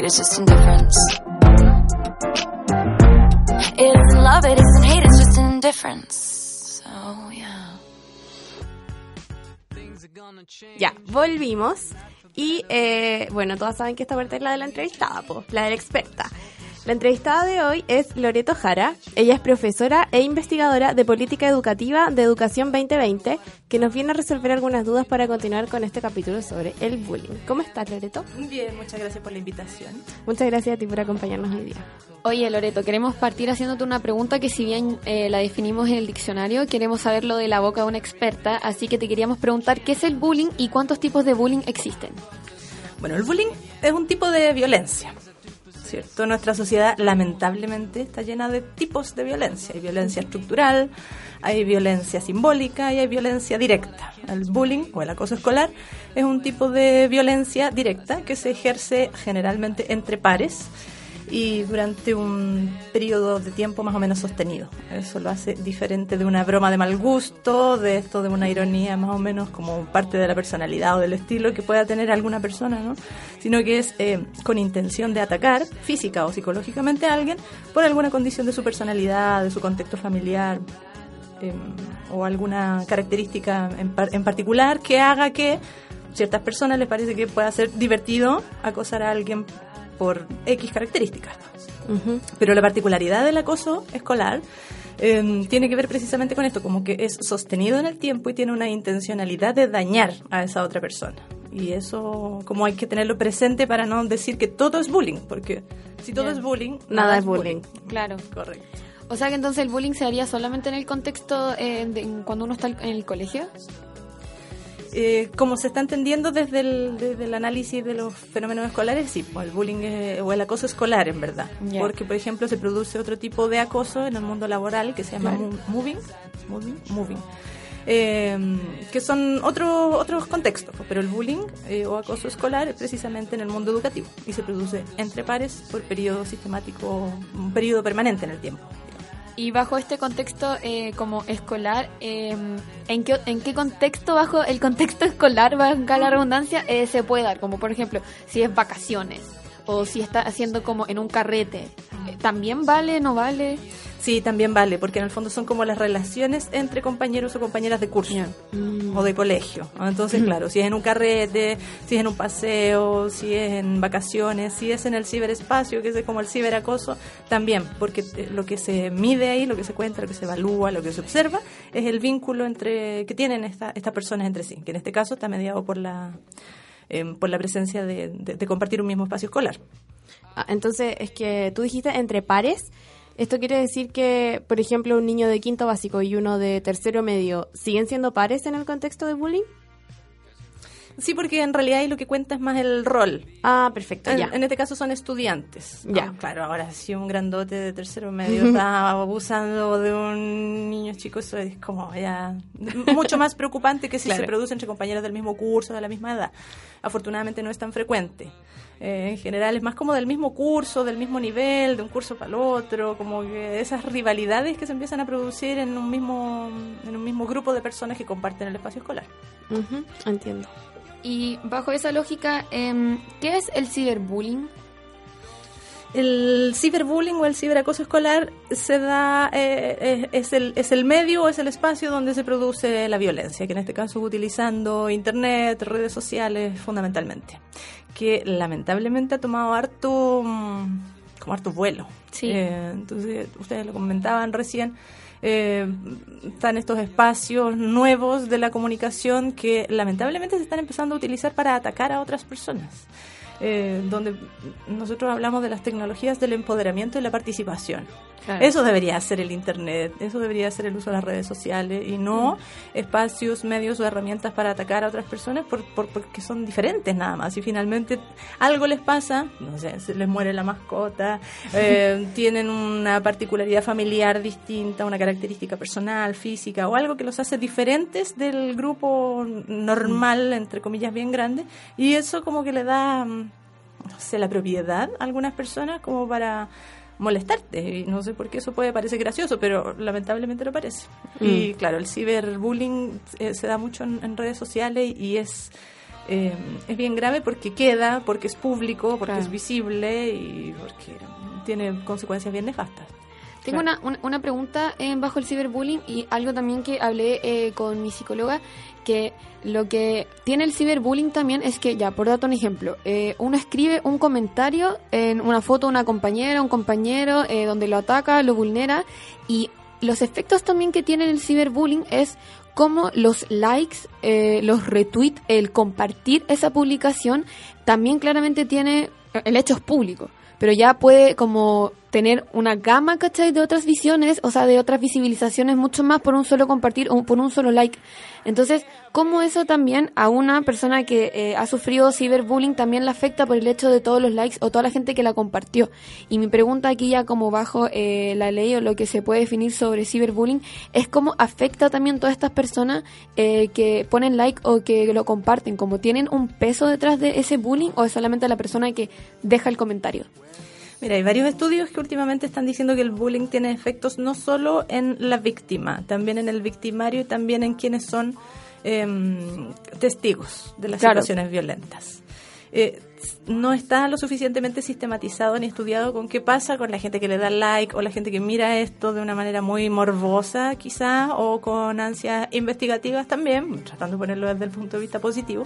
it's just indifference. Love, it's just indifference. Ya, volvimos. Y eh, bueno, todas saben que esta parte es la de la entrevistada, la de la experta. La entrevistada de hoy es Loreto Jara. Ella es profesora e investigadora de política educativa de Educación 2020, que nos viene a resolver algunas dudas para continuar con este capítulo sobre el bullying. ¿Cómo estás, Loreto? Bien, muchas gracias por la invitación. Muchas gracias a ti por acompañarnos hoy día. Oye, Loreto, queremos partir haciéndote una pregunta que si bien eh, la definimos en el diccionario, queremos saberlo de la boca de una experta, así que te queríamos preguntar qué es el bullying y cuántos tipos de bullying existen. Bueno, el bullying es un tipo de violencia. ¿Cierto? Nuestra sociedad lamentablemente está llena de tipos de violencia. Hay violencia estructural, hay violencia simbólica y hay violencia directa. El bullying o el acoso escolar es un tipo de violencia directa que se ejerce generalmente entre pares y durante un periodo de tiempo más o menos sostenido. Eso lo hace diferente de una broma de mal gusto, de esto de una ironía más o menos como parte de la personalidad o del estilo que pueda tener alguna persona, ¿no? Sino que es eh, con intención de atacar física o psicológicamente a alguien por alguna condición de su personalidad, de su contexto familiar eh, o alguna característica en, par en particular que haga que ciertas personas les parece que pueda ser divertido acosar a alguien por X características. Pero la particularidad del acoso escolar eh, tiene que ver precisamente con esto, como que es sostenido en el tiempo y tiene una intencionalidad de dañar a esa otra persona. Y eso, como hay que tenerlo presente para no decir que todo es bullying, porque si todo Bien. es bullying, Nada es bullying. Claro. Correcto. O sea que entonces el bullying se haría solamente en el contexto eh, de cuando uno está en el colegio. Eh, como se está entendiendo desde el, desde el análisis de los fenómenos escolares, sí, pues el bullying eh, o el acoso escolar, en verdad. Porque, por ejemplo, se produce otro tipo de acoso en el mundo laboral que se llama Claro. moving, moving, moving, eh, que son otros otros contextos, pues, pero el bullying eh, o acoso escolar es precisamente en el mundo educativo y se produce entre pares por periodo sistemático, un periodo permanente en el tiempo. Y bajo este contexto eh, como escolar, eh, ¿en, qué, ¿en qué contexto, bajo el contexto (laughs) escolar, valga la redundancia, eh, se puede dar? Como por ejemplo, si es vacaciones o si está haciendo como en un carrete. Eh, ¿También vale, no vale? Sí, también vale, porque en el fondo son como las relaciones entre compañeros o compañeras de curso o de colegio. Entonces, claro, si es en un carrete, si es en un paseo, si es en vacaciones, si es en el ciberespacio, que es como el ciberacoso, también, porque eh, lo que se mide ahí, lo que se cuenta, lo que se evalúa, lo que se observa, es el vínculo entre que tienen esta- estas personas entre sí, que en este caso está mediado por la em, por la presencia de, de- de compartir un mismo espacio escolar. Ah, Entonces, es que tú dijiste entre pares. Esto quiere decir que, por ejemplo, un niño de quinto básico y uno de tercero medio siguen siendo pares en el contexto de bullying. Sí, porque en realidad ahí lo que cuenta es más el rol. Ah, perfecto, En, ya. en este caso son estudiantes. Ya. Ah, claro, ahora si un grandote de tercero medio está abusando de un niño chico, eso es como ya mucho más preocupante que si Claro. se produce entre compañeros del mismo curso, de la misma edad. Afortunadamente no es tan frecuente. Eh, en general es más como del mismo curso, del mismo nivel, de un curso para el otro, como que esas rivalidades que se empiezan a producir en un mismo, en un mismo grupo de personas que comparten el espacio escolar. Entiendo. Y bajo esa lógica, em, ¿qué es el ciberbullying? El ciberbullying o el ciberacoso escolar se da, eh, es, es el, es el medio o es el espacio donde se produce la violencia, que en este caso utilizando internet, redes sociales fundamentalmente, que lamentablemente ha tomado harto, mm, como harto vuelo. Sí. Eh, entonces, ustedes lo comentaban recién, eh, están estos espacios nuevos de la comunicación que lamentablemente se están empezando a utilizar para atacar a otras personas. Eh, donde nosotros hablamos de las tecnologías del empoderamiento y la participación. Claro. Eso debería ser el Internet, eso debería ser el uso de las redes sociales y no espacios, medios o herramientas para atacar a otras personas por, por- porque son diferentes nada más. Y finalmente algo les pasa, no sé, se les muere la mascota, (laughs) eh, tienen una particularidad familiar distinta, una característica personal, física o algo que los hace diferentes del grupo normal, entre comillas, bien grande. Y eso como que le da, mm, no sé, la propiedad a algunas personas como para molestarte. Y no sé por qué eso puede parecer gracioso, pero lamentablemente lo parece. Y claro, el ciberbullying eh, se da mucho en, en redes sociales y es, eh, es bien grave porque queda, porque es público, porque Claro. es visible y porque tiene consecuencias bien nefastas. Tengo una, una, una pregunta eh, bajo el ciberbullying y algo también que hablé eh, con mi psicóloga, que lo que tiene el ciberbullying también es que, ya, por darte un ejemplo, eh, uno escribe un comentario en una foto de una compañera, un compañero, eh, donde lo ataca, lo vulnera, y los efectos también que tiene el ciberbullying es como los likes, eh, los retweets, el compartir esa publicación, también claramente tiene, el hecho es público, pero ya puede como tener una gama, ¿cachai? De otras visiones, o sea, de otras visibilizaciones mucho más por un solo compartir o por un solo like. Entonces, ¿cómo eso también a una persona que eh, ha sufrido ciberbullying también le afecta por el hecho de todos los likes o toda la gente que la compartió? Y mi pregunta aquí ya como bajo eh, la ley o lo que se puede definir sobre ciberbullying es cómo afecta también todas estas personas eh, que ponen like o que lo comparten, como tienen un peso detrás de ese bullying o es solamente la persona que deja el comentario. Mira, hay varios estudios que últimamente están diciendo que el bullying tiene efectos no solo en la víctima, también en el victimario y también en quienes son em, testigos de las Claro. situaciones violentas. Eh, no está lo suficientemente sistematizado ni estudiado con qué pasa con la gente que le da like o la gente que mira esto de una manera muy morbosa quizá o con ansias investigativas también, tratando de ponerlo desde el punto de vista positivo.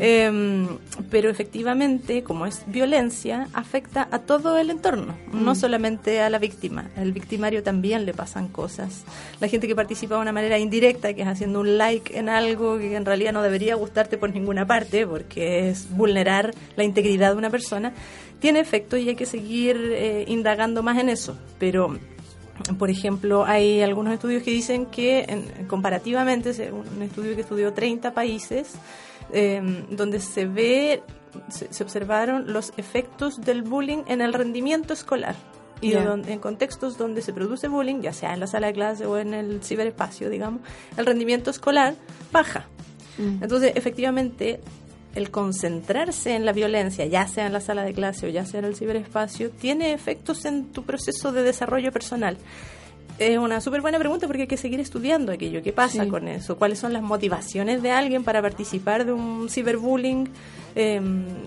Eh, pero efectivamente, como es violencia, afecta a todo el entorno, no solamente a la víctima. Al victimario también le pasan cosas. La gente que participa de una manera indirecta, que es haciendo un like en algo que en realidad no debería gustarte por ninguna parte, porque es vulnerar la integridad de una persona, tiene efecto y hay que seguir eh, indagando más en eso. Pero por ejemplo, hay algunos estudios que dicen que en- comparativamente, un estudio que estudió 30 países, eh, donde se ve, se, se observaron los efectos del bullying en el rendimiento escolar. Y donde- en contextos donde se produce bullying, ya sea en la sala de clase o en el ciberespacio, digamos, el rendimiento escolar baja. Mm. Entonces, efectivamente, el concentrarse en la violencia, ya sea en la sala de clase o ya sea en el ciberespacio, tiene efectos en tu proceso de desarrollo personal. Es una súper buena pregunta porque hay que seguir estudiando aquello. ¿Qué pasa Sí. con eso? ¿Cuáles son las motivaciones de alguien para participar de un ciberbullying? Eh,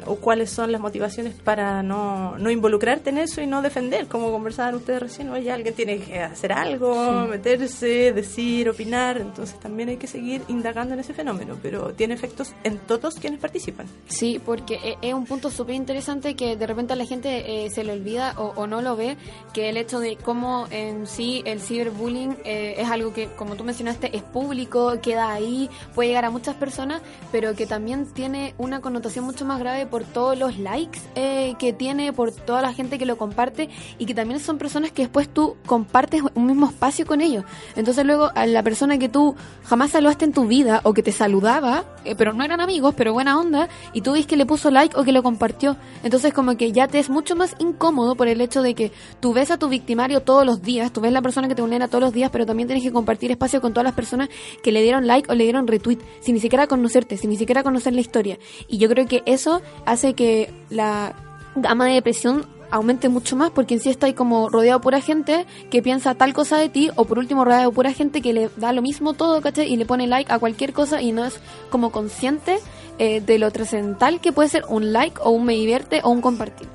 ¿O cuáles son las motivaciones para no, no involucrarte en eso y no defender? Como conversaban ustedes recién, oye, alguien tiene que hacer algo, meterse, decir, opinar. Entonces también hay que seguir indagando en ese fenómeno, pero tiene efectos en todos quienes participan. Sí, porque e- es un punto súper interesante que de repente a la gente eh, se le olvida o, o no lo ve, que el hecho de cómo en sí el ciberbullying eh, es algo que, como tú mencionaste, es público, queda ahí, puede llegar a muchas personas, pero que también tiene una connotación mucho más grave por todos los likes eh, que tiene, por toda la gente que lo comparte y que también son personas que después tú compartes un mismo espacio con ellos. Entonces luego a la persona que tú jamás saludaste en tu vida o que te saludaba, eh, pero no eran amigos, pero buena onda, y tú ves que le puso like o que lo compartió. Entonces como que ya te es mucho más incómodo por el hecho de que tú ves a tu victimario todos los días, tú ves la persona que te vulnera todos los días, pero también tienes que compartir espacio con todas las personas que le dieron like o le dieron retweet, sin ni siquiera conocerte, sin ni siquiera conocer la historia. Y yo creo que eso hace que la gama de depresión aumente mucho más porque en sí está ahí como rodeado de pura gente que piensa tal cosa de ti o por último rodeado de pura gente que le da lo mismo todo, ¿cachai? Y le pone like a cualquier cosa y no es como consciente eh, de lo trascendental que puede ser un like o un me divierte o un compartir.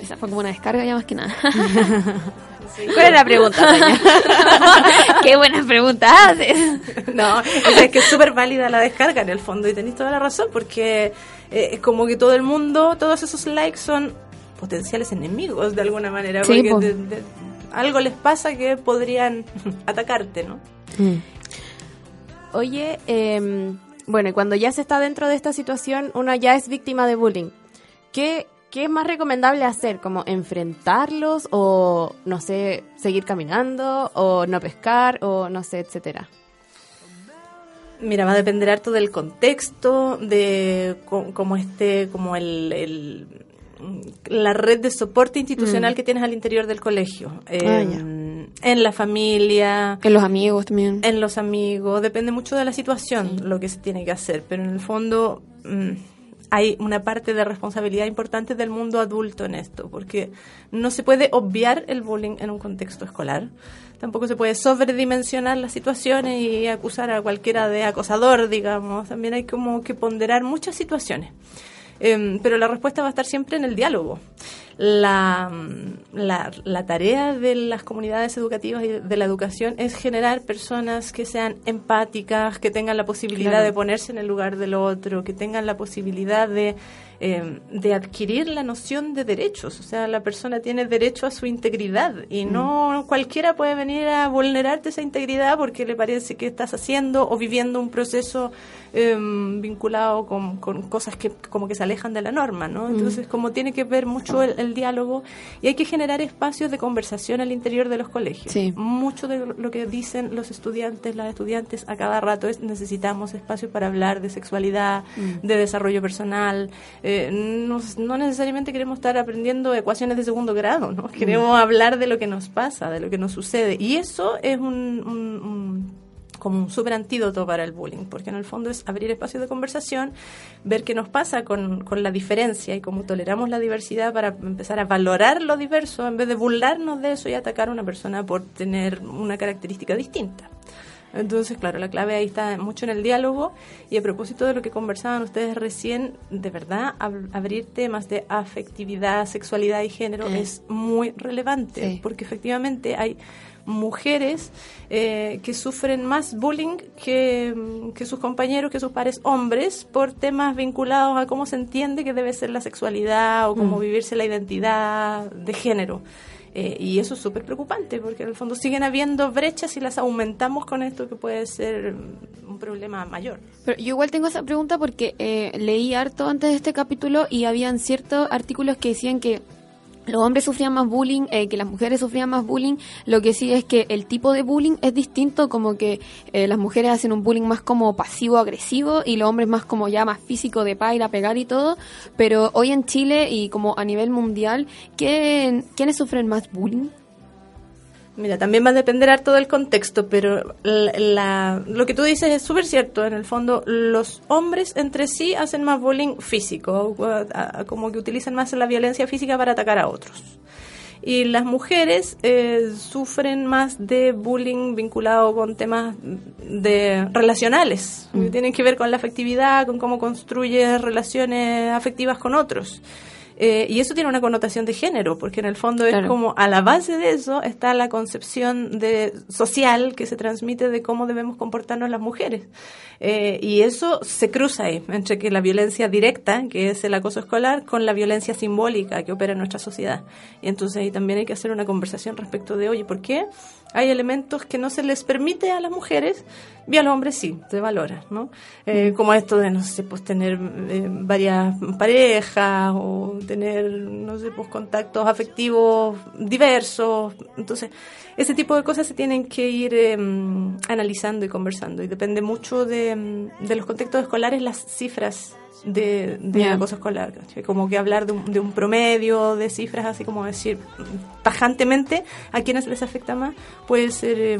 Esa fue como una descarga ya más que nada. (laughs) ¿Cuál es la pregunta? (laughs) Qué buenas preguntas haces. No, es que es súper válida la descarga en el fondo y tenéis toda la razón porque eh, es como que todo el mundo, todos esos likes son potenciales enemigos de alguna manera, Sí, porque po. de- de- algo les pasa que podrían (laughs) atacarte, ¿no? Oye, em, bueno, y cuando ya se está dentro de esta situación, uno ya es víctima de bullying. ¿Qué, qué es más recomendable hacer? ¿Como enfrentarlos o, no sé, seguir caminando o no pescar o no sé, etcétera? Mira, va a depender harto del contexto, de cómo esté, como el, el- la red de soporte institucional que tienes al interior del colegio. Mm. Ah, ya. en la familia, En los amigos también. en los amigos, depende mucho de la situación lo que se tiene que hacer, pero en el fondo mm, hay una parte de responsabilidad importante del mundo adulto en esto, porque no se puede obviar el bullying en un contexto escolar, tampoco se puede sobredimensionar las situaciones y acusar a cualquiera de acosador, digamos, también hay como que ponderar muchas situaciones. Em, pero la respuesta va a estar siempre en el diálogo. La, mm, la, la tarea de las comunidades educativas y de la educación es generar personas que sean empáticas, que tengan la posibilidad Claro. de ponerse en el lugar del otro, que tengan la posibilidad de, em, de adquirir la noción de derechos. O sea, la persona tiene derecho a su integridad y no cualquiera puede venir a vulnerarte esa integridad porque le parece que estás haciendo o viviendo un proceso em, vinculado con, con cosas que como que se alejan de la norma, ¿no? Entonces, como tiene que ver mucho el, el diálogo y hay que generar espacios de conversación al interior de los colegios. Sí. Mucho de lo que dicen los estudiantes, las estudiantes a cada rato es necesitamos espacios para hablar de sexualidad, de desarrollo personal. Eh, no, no necesariamente queremos estar aprendiendo ecuaciones de segundo grado, ¿no? (laughs) Queremos hablar de lo que nos pasa, de lo que nos sucede. Y eso es un- un- un como un súper antídoto para el bullying, porque en el fondo es abrir espacios de conversación, ver qué nos pasa con, con la diferencia y cómo toleramos la diversidad para empezar a valorar lo diverso en vez de burlarnos de eso y atacar a una persona por tener una característica distinta. Entonces, claro, la clave ahí está mucho en el diálogo y a propósito de lo que conversaban ustedes recién, de verdad, ab- abrir temas de afectividad, sexualidad y género es muy relevante, Sí. porque efectivamente hay mujeres eh, que sufren más bullying que, mm, que sus compañeros, que sus pares hombres, por temas vinculados a cómo se entiende que debe ser la sexualidad o cómo vivirse la identidad de género. Eh, y eso es súper preocupante, porque en el fondo siguen habiendo brechas y las aumentamos con esto que puede ser un problema mayor. Pero yo igual tengo esa pregunta porque eh, leí harto antes de este capítulo y habían ciertos artículos que decían que los hombres sufrían más bullying, eh, que las mujeres sufrían más bullying. Lo que sí es que el tipo de bullying es distinto, como que eh, las mujeres hacen un bullying más como pasivo-agresivo y los hombres más como ya más físico de paira, pegar y todo. Pero hoy en Chile y como a nivel mundial, ¿quién, ¿quiénes sufren más bullying? Mira, también va a depender harto del contexto, pero la, la- lo que tú dices es súper cierto. En el fondo, los hombres entre sí hacen más bullying físico, como que utilizan más la violencia física para atacar a otros. Y las mujeres eh, sufren más de bullying vinculado con temas de relacionales, que tienen que ver con la afectividad, con cómo construyes relaciones afectivas con otros. Eh, y eso tiene una connotación de género, porque en el fondo es Claro. como a la base de eso está la concepción de social que se transmite de cómo debemos comportarnos las mujeres. Eh, y eso se cruza ahí, entre que la violencia directa, que es el acoso escolar, con la violencia simbólica que opera en nuestra sociedad. Y entonces ahí también hay que hacer una conversación respecto de, oye, ¿por qué hay elementos que no se les permite a las mujeres y a los hombres sí, se valora, ¿no? Eh, como esto de, no sé, pues tener eh, varias parejas o tener, no sé, pues contactos afectivos diversos. Entonces, ese tipo de cosas se tienen que ir eh, analizando y conversando y depende mucho de, mm, de los contextos escolares, las cifras de, de Ya. acoso escolar. Como que hablar de un, de un promedio de cifras, así como decir tajantemente a quienes les afecta más, puede ser eh,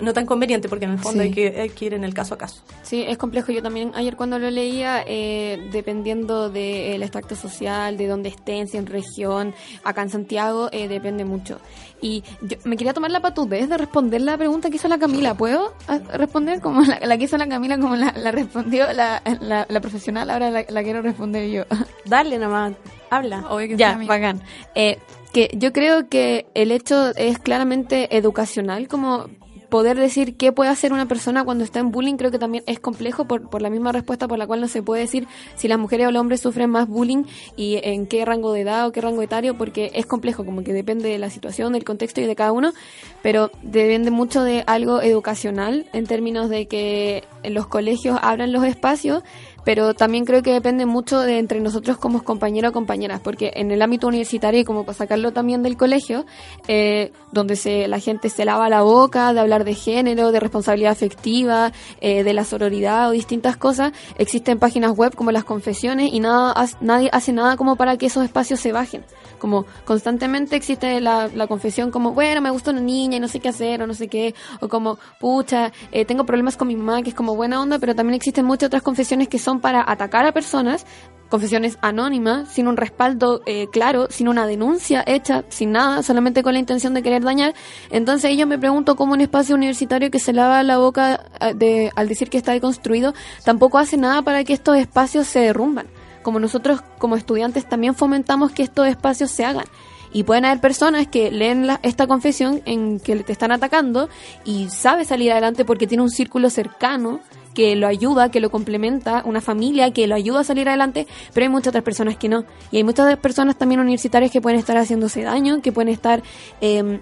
no tan conveniente porque en el fondo Sí. hay, que, hay que ir en el caso a caso. Sí, es complejo. Yo también ayer cuando lo leía, eh, dependiendo del extracto social, de dónde estén, si en región, acá en Santiago, eh, depende mucho. Y yo me quería tomar la patudez de responder la pregunta que hizo la Camila. ¿Puedo ah, responder como la, la que hizo la Camila, como la, la respondió la, la, profesional? Ahora la, quiero responder yo. (laughs) Dale nomás, habla. Obvio que Ya, bacán. Eh, que yo creo que el hecho es claramente educacional, como poder decir qué puede hacer una persona cuando está en bullying, creo que también es complejo por, por la misma respuesta por la cual no se puede decir si las mujeres o los hombres sufren más bullying y en qué rango de edad o qué rango etario, porque es complejo, como que depende de la situación, del contexto y de cada uno, pero depende mucho de algo educacional en términos de que los colegios abran los espacios pero también creo que depende mucho de entre nosotros como compañeros o compañeras, porque en el ámbito universitario, y como para sacarlo también del colegio, eh, donde se, la gente se lava la boca de hablar de género, de responsabilidad afectiva, eh, de la sororidad o distintas cosas, existen páginas web como las confesiones y nada, nadie hace nada como para que esos espacios se bajen. Como constantemente existe la, la confesión como, bueno, me gusta una niña y no sé qué hacer o no sé qué, o como, pucha, eh, tengo problemas con mi mamá, que es como buena onda, pero también existen muchas otras confesiones que son para atacar a personas, confesiones anónimas, sin un respaldo eh, claro, sin una denuncia hecha, sin nada, solamente con la intención de querer dañar. Entonces yo me pregunto cómo un espacio universitario que se lava la boca eh, de, al decir que está deconstruido, tampoco hace nada para que estos espacios se derrumban. Como nosotros como estudiantes también fomentamos que estos espacios se hagan. Y pueden haber personas que leen esta confesión en que te están atacando y sabe salir adelante porque tiene un círculo cercano que lo ayuda, que lo complementa, una familia que lo ayuda a salir adelante, pero hay muchas otras personas que no. Y hay muchas personas también universitarias que pueden estar haciéndose daño, que pueden estar eh,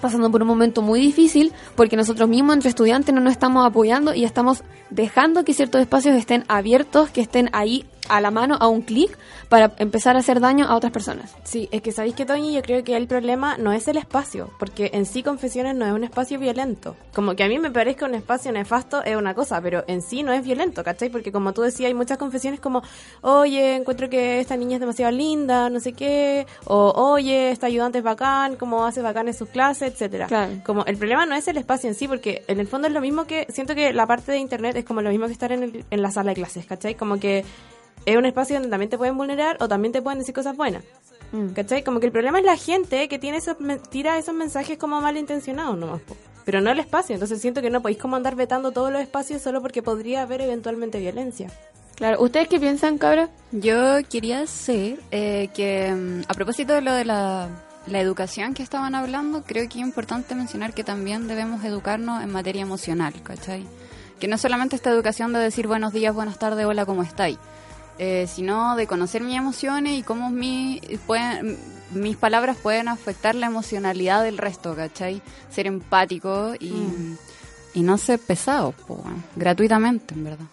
pasando por un momento muy difícil porque nosotros mismos entre estudiantes no nos estamos apoyando y estamos dejando que ciertos espacios estén abiertos, que estén ahí a la mano, a un clic, para empezar a hacer daño a otras personas. Sí, es que sabéis que, Toñi, yo creo que el problema no es el espacio, porque en sí Confesiones no es un espacio violento. Como que a mí me parezca un espacio nefasto es una cosa, pero en sí no es violento, ¿cachai? Porque como tú decías, hay muchas confesiones como, oye, encuentro que esta niña es demasiado linda, no sé qué, o oye, esta ayudante es bacán, cómo hace bacán en sus clases, etcétera. Claro. Como el problema no es el espacio en sí, porque en el fondo es lo mismo que, siento que la parte de internet es como lo mismo que estar en, el- en la sala de clases, ¿cachai? Como que es un espacio donde también te pueden vulnerar o también te pueden decir cosas buenas. Mm. ¿Cachai? Como que el problema es la gente que tiene esos, tira esos mensajes como malintencionados nomás. po. Pero no el espacio. Entonces siento que no podéis como andar vetando todos los espacios solo porque podría haber eventualmente violencia. Claro, ¿ustedes qué piensan, cabra? Yo quería decir eh, que mm, a propósito de lo de la, la educación que estaban hablando, creo que es importante mencionar que también debemos educarnos en materia emocional, ¿cachai? Que no solamente esta educación de decir buenos días, buenas tardes, hola, ¿cómo estáis? Eh, sino de conocer mis emociones y cómo mi, pueden, mis palabras pueden afectar la emocionalidad del resto, ¿cachai? Ser empático y, y no ser pesado, po, gratuitamente, en verdad.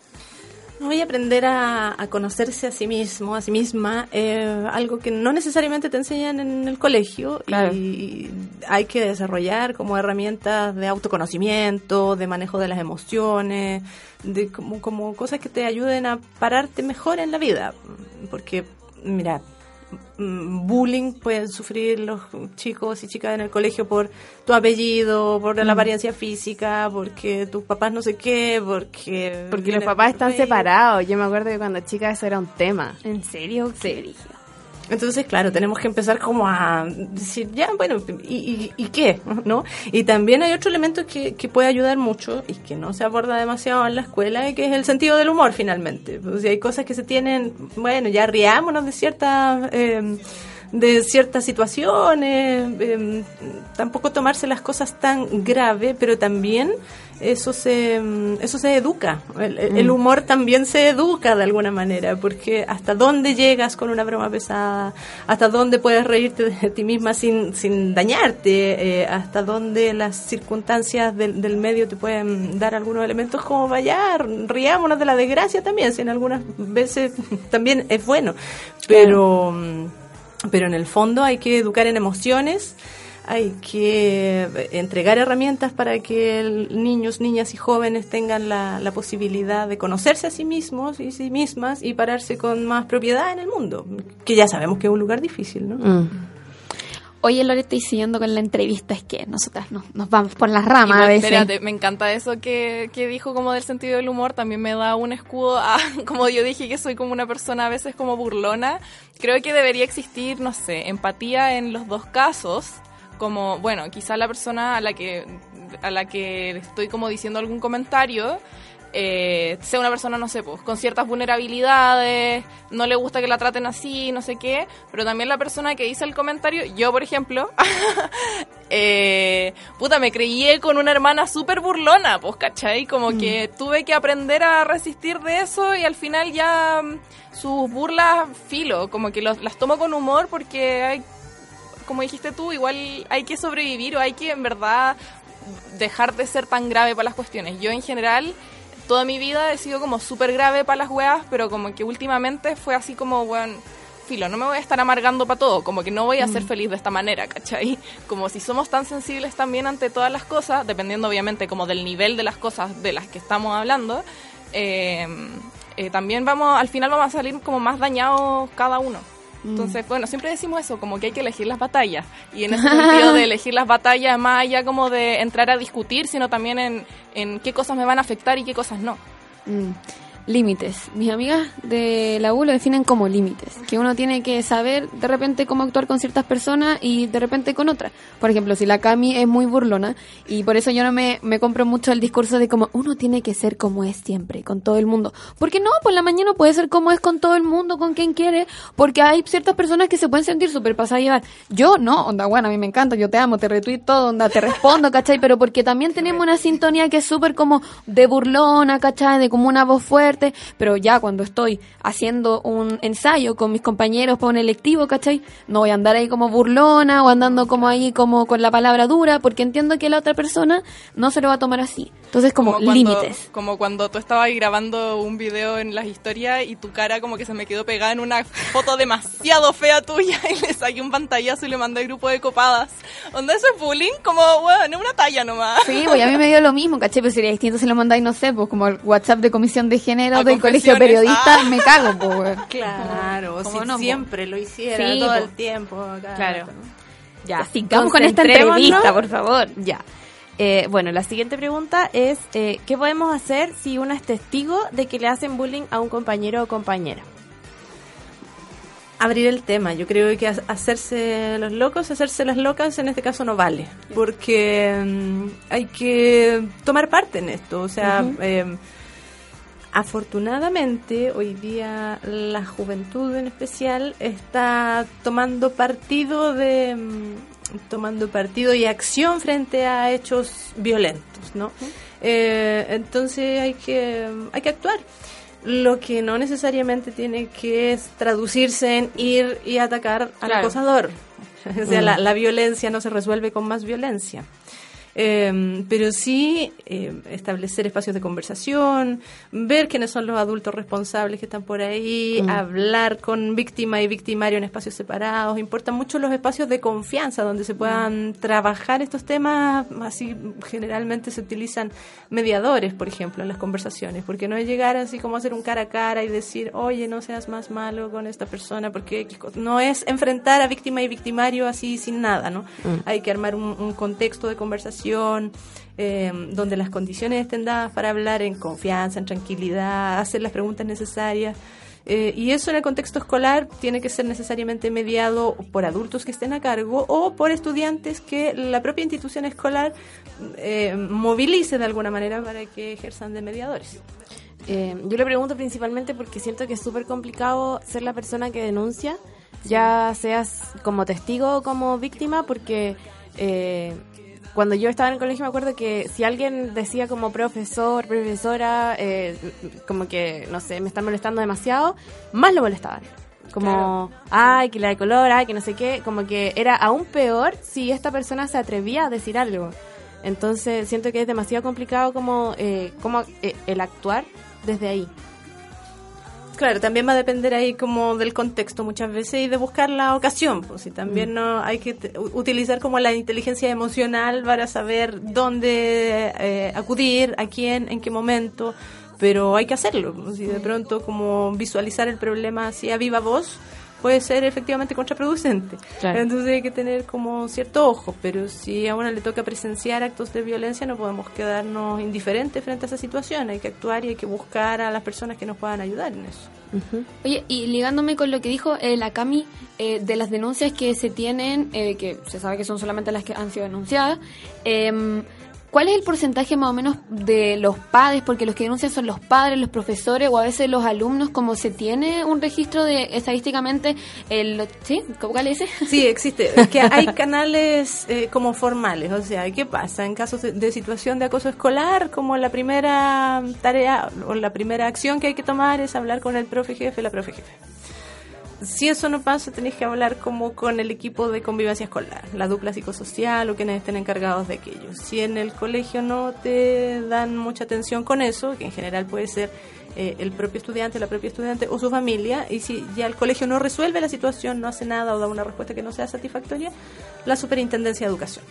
Voy a aprender a, a conocerse a sí mismo, a sí misma, eh, algo que no necesariamente te enseñan en el colegio y hay que desarrollar como herramientas de autoconocimiento, de manejo de las emociones, de como, como cosas que te ayuden a pararte mejor en la vida. Porque, mira, bullying pueden sufrir los chicos y chicas en el colegio por tu apellido, por la Mm. apariencia física, porque tus papás no sé qué, porque... Porque los papás están separados. Yo me acuerdo que cuando chica eso era un tema. ¿En serio? Sí. Entonces, claro, tenemos que empezar como a decir, ya, bueno, ¿y, y, y qué? (laughs) ¿no? Y también hay otro elemento que, que puede ayudar mucho y que no se aborda demasiado en la escuela, y que es el sentido del humor, finalmente. O sea, hay cosas que se tienen, bueno, ya riámonos de ciertas... eh, de ciertas situaciones, eh, tampoco tomarse las cosas tan grave, pero también eso se, mm, eso se educa. El, el Mm. humor también se educa de alguna manera, porque hasta dónde llegas con una broma pesada, hasta dónde puedes reírte de ti misma sin, sin dañarte, eh, hasta dónde las circunstancias del, del medio te pueden dar algunos elementos como vaya, riámonos de la desgracia también, si en algunas veces también es bueno, pero... mm, pero en el fondo hay que educar en emociones, hay que eh, entregar herramientas para que niños, niñas y jóvenes tengan la, la posibilidad de conocerse a sí mismos y sí mismas y pararse con más propiedad en el mundo, que ya sabemos que es un lugar difícil, ¿no? Mm. Oye, Loreta, y siguiendo con la entrevista, es que nosotras nos, nos vamos por las ramas Igual, a veces. Espérate, me encanta eso que, que dijo como del sentido del humor, también me da un escudo a, (laughs) como yo dije que soy como una persona a veces como burlona, creo que debería existir, no sé, empatía en los dos casos, como, bueno, quizá la persona a la que, a la que estoy como diciendo algún comentario, eh, sea una persona, no sé, pues, con ciertas vulnerabilidades, no le gusta que la traten así, no sé qué, pero también la persona que dice el comentario, yo por ejemplo, (laughs) eh, puta, me creí con una hermana súper burlona, pues, ¿cachai? Como que tuve que aprender a resistir de eso y al final ya mm, sus burlas filo, como que los- las tomo con humor porque hay, como dijiste tú, igual hay que sobrevivir o hay que en verdad dejar de ser tan grave para las cuestiones. Yo en general, toda mi vida he sido como súper grave para las weas, pero como que últimamente fue así como, weón, filo, no me voy a estar amargando para todo, como que no voy a ser feliz de esta manera, ¿cachai? Como si somos tan sensibles también ante todas las cosas, dependiendo obviamente como del nivel de las cosas de las que estamos hablando, eh, eh, también vamos, al final vamos a salir como más dañados cada uno. Entonces, bueno, siempre decimos eso, como que hay que elegir las batallas. Y en ese sentido de (laughs) elegir las batallas, más allá como de entrar a discutir, sino también en, en qué cosas me van a afectar y qué cosas no. Mm. Límites. Mis amigas de la U lo definen como límites. Que uno tiene que saber de repente cómo actuar con ciertas personas y de repente con otras. Por ejemplo, si la Cami es muy burlona y por eso yo no me, me compro mucho el discurso de como uno tiene que ser como es siempre, con todo el mundo. Porque no, por la mañana puede ser como es con todo el mundo, con quien quiere. Porque hay ciertas personas que se pueden sentir súper pasadas llevar. Yo no, onda, bueno, a mí me encanta, yo te amo, te retweet todo, onda, te respondo, ¿cachai? Pero porque también tenemos una sintonía que es súper como de burlona, ¿cachai? De como una voz fuerte. Pero ya cuando estoy haciendo un ensayo con mis compañeros para un electivo, ¿cachai? No voy a andar ahí como burlona o andando como ahí como con la palabra dura, porque entiendo que la otra persona no se lo va a tomar así. Entonces, como, cuando- límites. Como cuando tú estabas ahí grabando un video en las historias y tu cara como que se me quedó pegada en una foto demasiado fea tuya (laughs) y le saqué un pantallazo y le mandé al grupo de copadas. ¿Dónde eso es bullying? Como, bueno, es una talla nomás. Sí, pues a mí me dio lo mismo, ¿cachai? Pero sería distinto si lo mandáis, no sé, pues como el WhatsApp de comisión de género A del colegio periodista, ah. me cago, pues, weón. (laughs) Claro, ¿Cómo si no, po? siempre lo hiciera Sí, todo po. el tiempo. Claro. ¿no? Ya, sigamos con esta entrevista, por favor. Ya. Eh, bueno, la siguiente pregunta es, eh, ¿qué podemos hacer si uno es testigo de que le hacen bullying a un compañero o compañera? abrir el tema. Yo creo que ha- hacerse los locos, hacerse las locas en este caso no vale, porque mm, hay que tomar parte en esto. O sea, eh, afortunadamente hoy día la juventud en especial está tomando partido de mm, tomando partido y acción frente a hechos violentos, ¿no? Eh, entonces hay que hay que actuar. Lo que no necesariamente tiene que es traducirse en ir y atacar al Claro. acosador. (laughs) O sea, Mm. la, la violencia no se resuelve con más violencia. Eh, pero sí eh, establecer espacios de conversación, ver quiénes son los adultos responsables que están por ahí, Mm. hablar con víctima y victimario en espacios separados. Importan mucho los espacios de confianza donde se puedan trabajar estos temas. Así generalmente se utilizan mediadores, por ejemplo, en las conversaciones, porque no es llegar así como hacer un cara a cara y decir, oye, no seas más malo con esta persona, porque no es enfrentar a víctima y victimario así sin nada, ¿no? Mm. Hay que armar un, un contexto de conversación eh, donde las condiciones estén dadas para hablar en confianza, en tranquilidad, hacer las preguntas necesarias. Eh, y eso en el contexto escolar tiene que ser necesariamente mediado por adultos que estén a cargo o por estudiantes que la propia institución escolar eh, movilice de alguna manera para que ejerzan de mediadores. Eh, yo le pregunto principalmente porque siento que es súper complicado ser la persona que denuncia, ya seas como testigo o como víctima, porque eh, cuando yo estaba en el colegio me acuerdo que si alguien decía como profesor, profesora, eh, como que, no sé, me están molestando demasiado, más lo molestaban. Como, ay, que la de color, ay, que no sé qué, como que era aún peor si esta persona se atrevía a decir algo. Entonces siento que es demasiado complicado como, eh, como eh, el actuar desde ahí. Claro, también va a depender ahí como del contexto muchas veces y de buscar la ocasión, pues y también no hay que utilizar como la inteligencia emocional para saber dónde eh, acudir, a quién, en qué momento, pero hay que hacerlo, pues, y de pronto como visualizar el problema así a viva voz puede ser efectivamente contraproducente. Claro. Entonces hay que tener como cierto ojo, pero si a una le toca presenciar actos de violencia no podemos quedarnos indiferentes frente a esa situación, hay que actuar y hay que buscar a las personas que nos puedan ayudar en eso. Oye, y ligándome con lo que dijo eh, la Cami, eh, de las denuncias que se tienen, eh, que se sabe que son solamente las que han sido denunciadas, em, ¿cuál es el porcentaje más o menos de los padres? Porque los que denuncian son los padres, los profesores o a veces los alumnos, como se tiene un registro de estadísticamente, el, ¿sí? ¿Cuál es ese? Sí, existe. Es que hay (laughs) canales eh, como formales. O sea, ¿qué pasa? En casos de, de situación de acoso escolar, como la primera tarea o la primera acción que hay que tomar es hablar con el profe jefe, la profe jefe. Si eso no pasa, tenéis que hablar como con el equipo de convivencia escolar, la dupla psicosocial o quienes estén encargados de aquello. Si en el colegio no te dan mucha atención con eso, que en general puede ser eh, el propio estudiante, la propia estudiante o su familia, y si ya el colegio no resuelve la situación, no hace nada o da una respuesta que no sea satisfactoria, la Superintendencia de Educación.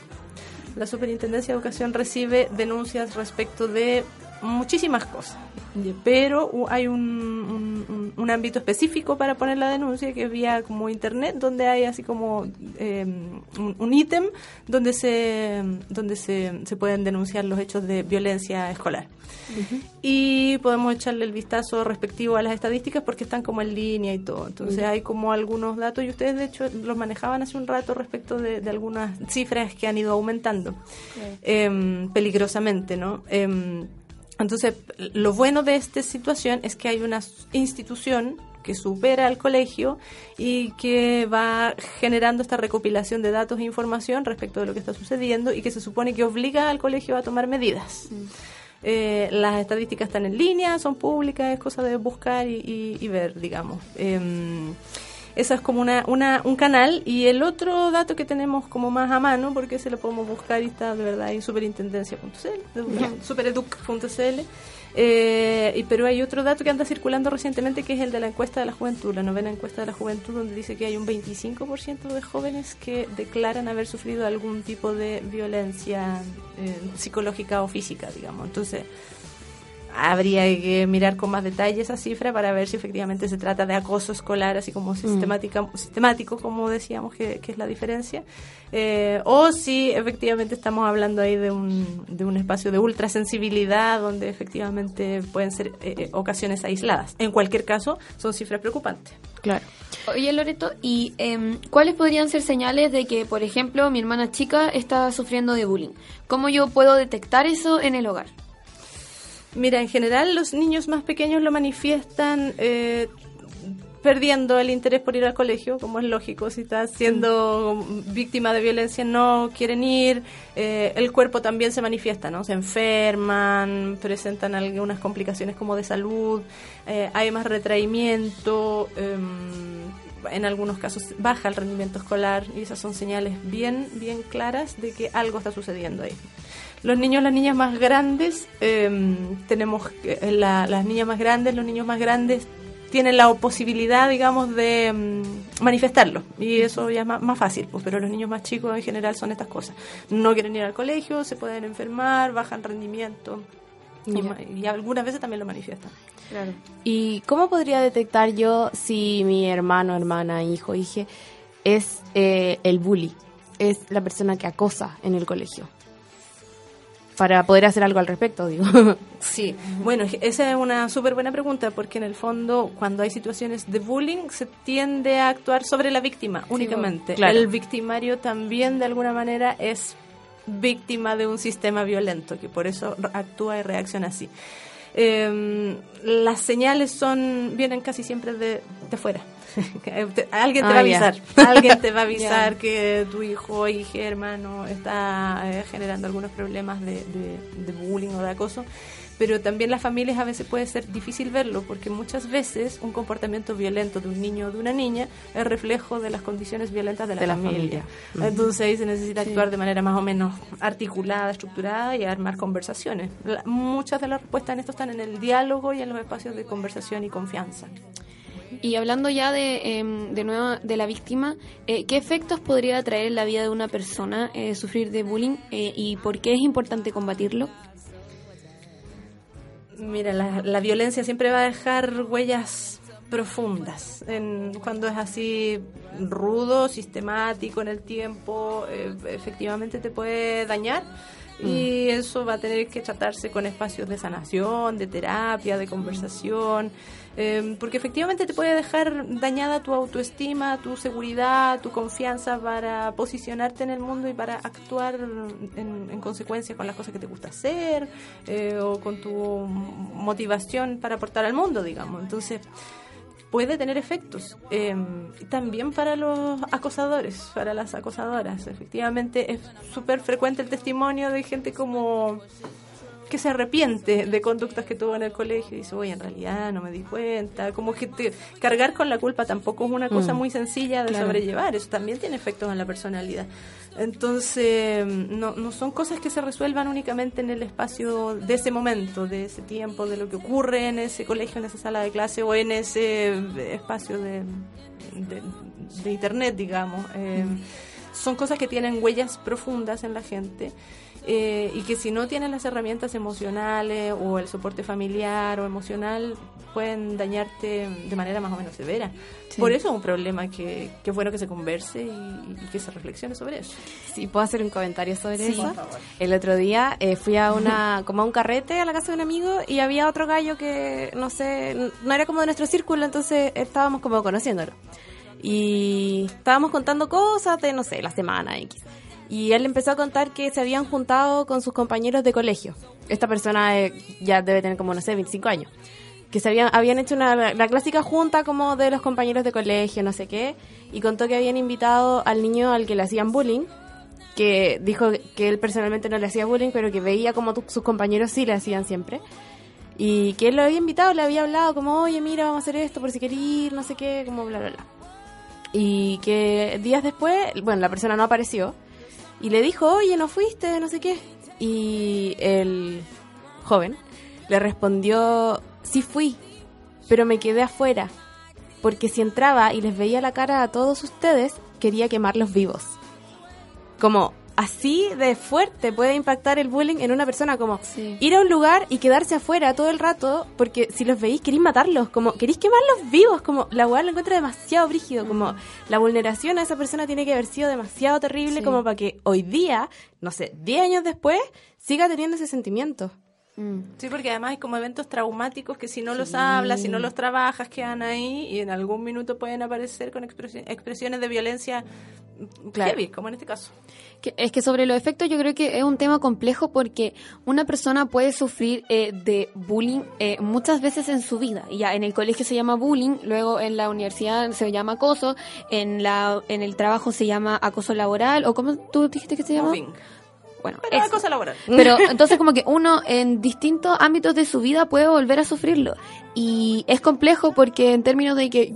La Superintendencia de Educación recibe denuncias respecto de muchísimas cosas, pero hay un, un- ámbito específico para poner la denuncia que es vía como internet, donde hay así como eh, un, ítem donde se donde se, se pueden denunciar los hechos de violencia escolar. Y podemos echarle el vistazo respectivo a las estadísticas porque están como en línea y todo. Entonces hay como algunos datos y ustedes de hecho los manejaban hace un rato respecto de, de algunas cifras que han ido aumentando em, peligrosamente, ¿no? Em, entonces lo bueno de esta situación es que hay una institución que supera al colegio y que va generando esta recopilación de datos e información respecto de lo que está sucediendo y que se supone que obliga al colegio a tomar medidas. Eh, las estadísticas están en línea, son públicas, es cosa de buscar y, y- y ver, digamos. Em, esa es como una, una, un canal. Y el otro dato que tenemos como más a mano, porque se lo podemos buscar y está de verdad en superintendencia.cl, de- supereduc.cl. Eh, y, pero hay otro dato que anda circulando recientemente que es el de la encuesta de la juventud, la novena encuesta de la juventud, donde dice que hay un 25% de jóvenes que declaran haber sufrido algún tipo de violencia eh, psicológica o física, digamos. Entonces, habría que mirar con más detalle esa cifra para ver si efectivamente se trata de acoso escolar, así como sistemática, sistemático, como decíamos que, que es la diferencia, eh, o si efectivamente estamos hablando ahí de un, de un espacio de ultrasensibilidad donde efectivamente pueden ser eh, eh, ocasiones aisladas. En cualquier caso, son cifras preocupantes. Claro. Oye, Loreto, ¿y em, cuáles podrían ser señales de que, por ejemplo, mi hermana chica está sufriendo de bullying? ¿Cómo yo puedo detectar eso en el hogar? Mira, en general los niños más pequeños lo manifiestan eh, perdiendo el interés por ir al colegio, como es lógico, si estás siendo víctima de violencia no quieren ir, eh, el cuerpo también se manifiesta, ¿no? Se enferman, presentan algunas complicaciones como de salud, eh, hay más retraimiento, em, en algunos casos baja el rendimiento escolar y esas son señales bien, bien claras de que algo está sucediendo ahí. Los niños, las niñas más grandes, eh, tenemos la- las niñas más grandes, los niños más grandes tienen la posibilidad, digamos, de mm, manifestarlo. Y eso ya es más, más fácil, pues, pero los niños más chicos en general son estas cosas. No quieren ir al colegio, se pueden enfermar, bajan rendimiento. Y, algunas veces también lo manifiestan. ¿Y cómo podría detectar yo si mi hermano, hermana, hijo, hije es eh, el bully? Es la persona que acosa en el colegio. Para poder hacer algo al respecto, digo. (laughs) Sí, bueno, esa es una súper buena pregunta porque en el fondo cuando hay situaciones de bullying se tiende a actuar sobre la víctima únicamente. claro. El victimario también de alguna manera es víctima de un sistema violento que por eso actúa y reacciona así. Eh, las señales son vienen casi siempre de, de fuera. Alguien te Ah, va a ya. avisar. Alguien te va a (laughs) (laughs) avisar que tu hijo, hija, hermano está eh, generando algunos problemas de, de- de bullying o de acoso. Pero también las familias a veces puede ser difícil verlo porque muchas veces un comportamiento violento de un niño o de una niña es reflejo de las condiciones violentas de la De la familia. Entonces ahí se necesita Sí. actuar de manera más o menos articulada, estructurada y armar conversaciones. La- muchas de las respuestas en esto están en el diálogo y en los espacios de conversación y confianza. Y hablando ya de, em, de nuevo de la víctima, eh, ¿qué efectos podría traer en la vida de una persona eh, sufrir de bullying eh, y por qué es importante combatirlo? Mira, la, la violencia siempre va a dejar huellas profundas. En, cuando es así rudo, sistemático en el tiempo, eh, efectivamente te puede dañar. Y eso va a tener que tratarse con espacios de sanación, de terapia, de conversación, eh, porque efectivamente te puede dejar dañada tu autoestima, tu seguridad, tu confianza para posicionarte en el mundo y para actuar en, en consecuencia con las cosas que te gusta hacer eh, o con tu motivación para aportar al mundo, digamos. Entonces, puede tener efectos. Eh, también para los acosadores, para las acosadoras. Efectivamente, es súper frecuente el testimonio de gente como que se arrepiente de conductas que tuvo en el colegio y dice, oye, en realidad no me di cuenta. Como que te- cargar con la culpa tampoco es una cosa Mm. muy sencilla de Claro. sobrellevar. Eso también tiene efectos en la personalidad. Entonces, no, no son cosas que se resuelvan únicamente en el espacio de ese momento, de ese tiempo, de lo que ocurre en ese colegio, en esa sala de clase o en ese eh, espacio de, de- de internet, digamos. Eh, Son cosas que tienen huellas profundas en la gente. Eh, y que si no tienen las herramientas emocionales o el soporte familiar o emocional pueden dañarte de manera más o menos severa. Sí. Por eso es un problema que, que es bueno que se converse y, y que se reflexione sobre eso. Sí, ¿puedo hacer un comentario sobre Sí, eso? por favor. El otro día eh, fui a una (laughs) como a un carrete a la casa de un amigo y había otro gallo que, no sé, no era como de nuestro círculo, entonces estábamos como conociéndolo. Y estábamos contando cosas de, no sé, la semana X. Y él empezó a contar que se habían juntado con sus compañeros de colegio. Esta persona eh, ya debe tener como, no sé, 25 años. Que se habían, habían hecho una, la clásica junta como de los compañeros de colegio, no sé qué. Y contó que habían invitado al niño al que le hacían bullying que dijo que él personalmente no le hacía bullying, pero que veía como sus compañeros sí le hacían siempre. Y que él lo había invitado, le había hablado como, oye, mira, vamos a hacer esto por si querés no sé qué, como bla, bla, bla. Y que días después, bueno, la persona no apareció y le dijo, oye, no fuiste, no sé qué. Y el joven le respondió, sí fui, pero me quedé afuera, porque si entraba y les veía la cara a todos ustedes, quería quemarlos vivos como así de fuerte puede impactar el bullying en una persona como ir a un lugar y quedarse afuera todo el rato porque si los veis queréis matarlos como queréis quemarlos vivos como la weá lo encuentra demasiado brígido como la vulneración a esa persona tiene que haber sido demasiado terrible Sí. como para que hoy día no sé 10 años después siga teniendo ese sentimiento Sí, porque además hay como eventos traumáticos que si no los hablas, si no los trabajas, quedan ahí y en algún minuto pueden aparecer con expresi- expresiones de violencia Claro. heavy, como en este caso. Es que sobre los efectos yo creo que es un tema complejo porque una persona puede sufrir eh, de bullying eh, muchas veces en su vida. Ya en el colegio se llama bullying, luego en la universidad se llama acoso, en la en el trabajo se llama acoso laboral o cómo tú dijiste que se llama? Mobbing. Bueno, Pero eso. cosa laboral. (laughs) Pero entonces como que uno en distintos ámbitos de su vida puede volver a sufrirlo. Y es complejo porque en términos de que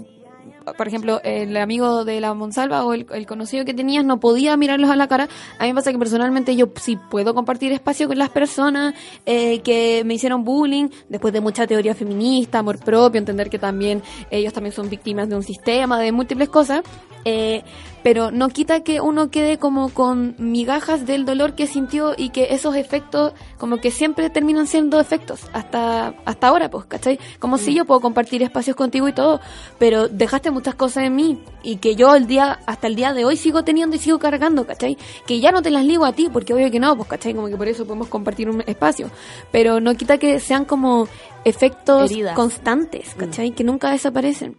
por ejemplo, el amigo de la Monsalva o el, conocido que tenías no podía mirarlos a la cara. A mí me pasa que personalmente yo sí puedo compartir espacio con las personas eh, que me hicieron bullying, después de mucha teoría feminista, amor propio, entender que también ellos también son víctimas de un sistema, de múltiples cosas. Eh, pero no quita que uno quede como con migajas del dolor que sintió y que esos efectos como que siempre terminan siendo efectos hasta hasta ahora pues ¿cachai? como si yo puedo compartir espacios contigo y todo pero dejaste muchas cosas en mí y que yo el día hasta el día de hoy sigo teniendo y sigo cargando ¿cachai? que ya no te las ligo a ti porque obvio que no pues ¿cachai? como que por eso podemos compartir un espacio pero no quita que sean como efectos Heridas. constantes ¿cachai? que nunca desaparecen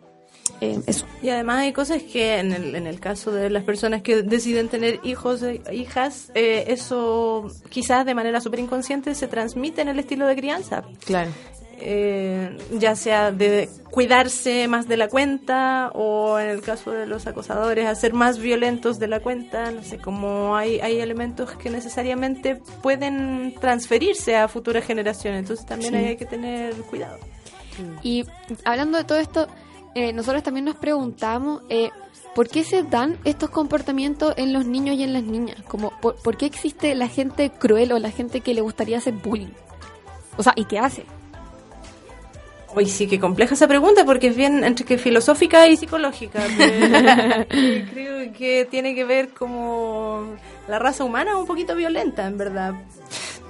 Eh, eso Y además hay cosas que en el, en el caso de las personas que deciden tener hijos e hijas, eh, eso quizás de manera súper inconsciente se transmite en el estilo de crianza. Claro. Eh, ya sea de cuidarse más de la cuenta o en el caso de los acosadores hacer más violentos de la cuenta, no sé, como hay, hay elementos que necesariamente pueden transferirse a futuras generaciones, entonces también Sí. hay que tener cuidado. Y hablando de todo esto, eh, nosotros también nos preguntamos eh, por qué se dan estos comportamientos en los niños y en las niñas. Como, por, por qué existe la gente cruel o la gente que le gustaría hacer bullying? O sea, ¿y qué hace? Hoy sí que compleja esa pregunta porque es bien entre que filosófica y psicológica. (laughs) creo que tiene que ver como la raza humana es un poquito violenta, en verdad.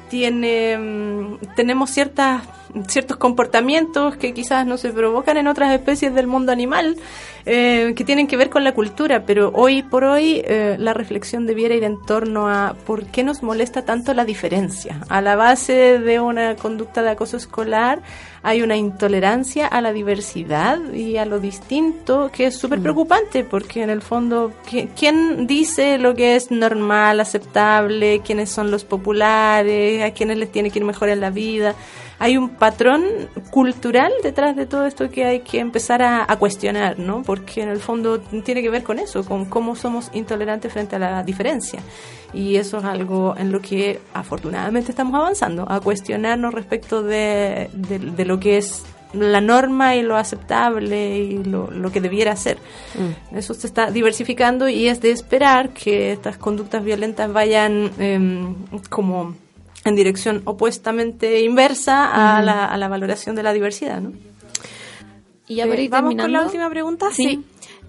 Tiene, mm, tenemos ciertas, ciertos comportamientos que quizás no se provocan en otras especies del mundo animal, eh, que tienen que ver con la cultura, pero hoy por hoy eh, la reflexión debiera ir en torno a por qué nos molesta tanto la diferencia. A la base de una conducta de acoso escolar hay una intolerancia a la diversidad y a lo distinto que es súper preocupante porque en el fondo, ¿qui- ¿quién dice lo que es normal, aceptable? ¿Quiénes son los populares? ¿A quiénes les tiene que ir mejor en la vida? Hay un patrón cultural detrás de todo esto que hay que empezar a, a cuestionar, ¿no? Porque en el fondo tiene que ver con eso, con cómo somos intolerantes frente a la diferencia. Y eso es algo en lo que afortunadamente estamos avanzando, a cuestionarnos respecto de, de- de lo que es la norma y lo aceptable y lo, lo que debiera ser. Eso se está diversificando y es de esperar que estas conductas violentas vayan em, como en dirección opuestamente inversa a, la, a la valoración de la diversidad, ¿no? Y ya ir ¿Vamos con la última pregunta? Sí.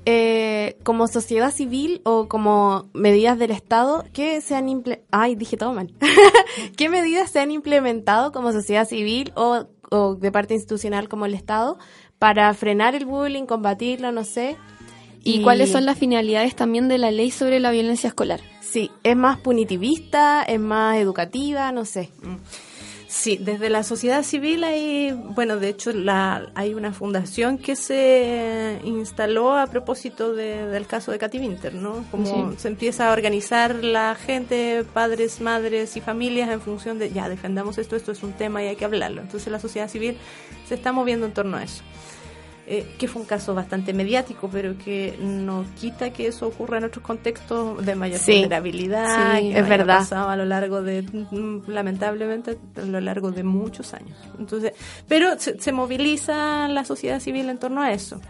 Eh, como sociedad civil o como medidas del Estado, ¿qué se han imple- Ay, dije todo mal. (laughs) ¿Qué medidas se han implementado como sociedad civil o, o de parte institucional como el Estado para frenar el bullying, combatirlo, no sé? ¿Y cuáles son las finalidades también de la ley sobre la violencia escolar? Sí, ¿es más punitivista? ¿Es más educativa? No sé. Sí, desde la sociedad civil hay, bueno, de hecho la, hay una fundación que se instaló a propósito de- del caso de Katy Winter, ¿no? Como Sí. se empieza a organizar la gente, padres, madres y familias en función de, ya, defendamos esto, esto es un tema y hay que hablarlo. Entonces la sociedad civil se está moviendo en torno a eso. Eh, que fue un caso bastante mediático, pero que no quita que eso ocurra en otros contextos de mayor Sí. vulnerabilidad. Sí, que es verdad. pasado a lo largo de, mm, lamentablemente, a lo largo de muchos años. Entonces, pero se, se moviliza la sociedad civil en torno a eso.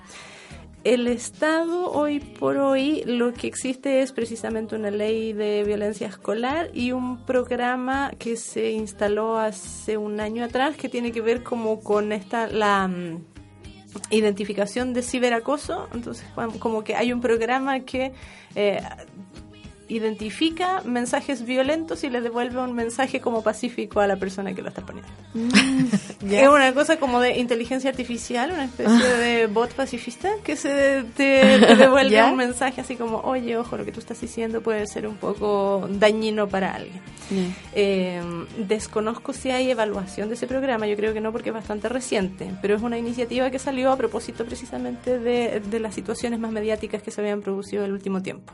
El Estado hoy por hoy lo que existe es precisamente una ley de violencia escolar y un programa que se instaló hace un año atrás que tiene que ver como con esta la mm, identificación de ciberacoso. Entonces, como que hay un programa que eh, identifica mensajes violentos y le devuelve un mensaje como pacífico a la persona que lo está poniendo. (laughs) Es una cosa como de inteligencia artificial, una especie Ah. de bot pacifista que se te, (laughs) te devuelve ¿Ya? un mensaje así como, oye, ojo, lo que tú estás diciendo puede ser un poco dañino para alguien. Eh, desconozco si hay evaluación de ese programa, yo creo que no porque es bastante reciente, pero es una iniciativa que salió a propósito precisamente de, de las situaciones más mediáticas que se habían producido el último tiempo.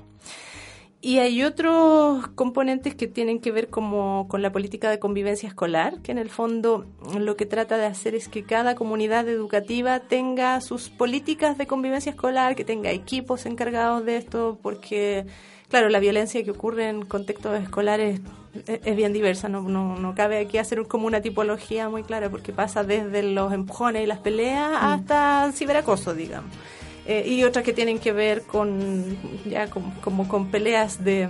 Y hay otros componentes que tienen que ver como con la política de convivencia escolar, que en el fondo lo que trata de hacer es que cada comunidad educativa tenga sus políticas de convivencia escolar, que tenga equipos encargados de esto, porque, claro, la violencia que ocurre en contextos escolares es, es bien diversa, no, no, no cabe aquí hacer como una tipología muy clara, porque pasa desde los empujones y las peleas hasta el ciberacoso, digamos. Eh, y otras que tienen que ver con ya con- como con peleas de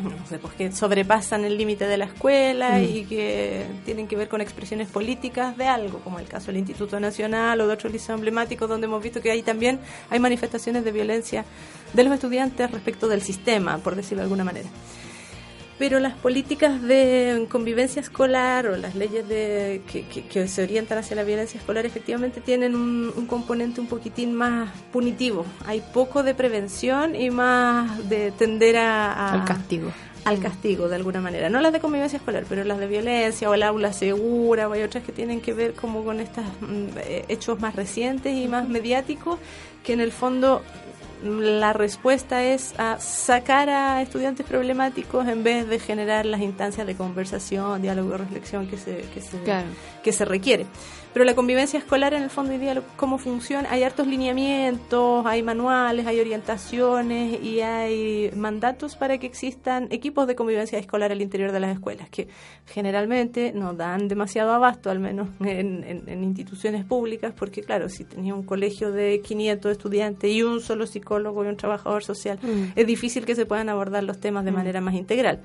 no sé, pues que sobrepasan el límite de la escuela Mm. y que tienen que ver con expresiones políticas de algo, como el caso del Instituto Nacional o de otros liceos emblemáticos, donde hemos visto que ahí también hay manifestaciones de violencia de los estudiantes respecto del sistema, por decirlo de alguna manera. Pero las políticas de convivencia escolar o las leyes de, que, que- que se orientan hacia la violencia escolar efectivamente tienen un, un componente un poquitín más punitivo. Hay poco de prevención y más de tender a, a- Al castigo. al castigo de alguna manera. No las de convivencia escolar, pero las de violencia o el aula segura o hay otras que tienen que ver como con estos hechos más recientes y más mediáticos que en el fondo mm, la respuesta es a sacar a estudiantes problemáticos en vez de generar las instancias de conversación, diálogo, reflexión que se, que se, Claro. que se requiere. Pero la convivencia escolar en el fondo hoy día cómo funciona, hay hartos lineamientos, hay manuales, hay orientaciones y hay mandatos para que existan equipos de convivencia escolar al interior de las escuelas, que generalmente no dan demasiado abasto, al menos en, en- en instituciones públicas, porque claro, si tenía un colegio de 500 estudiantes y un solo psicólogo y un trabajador social, Mm. es difícil que se puedan abordar los temas de manera más integral.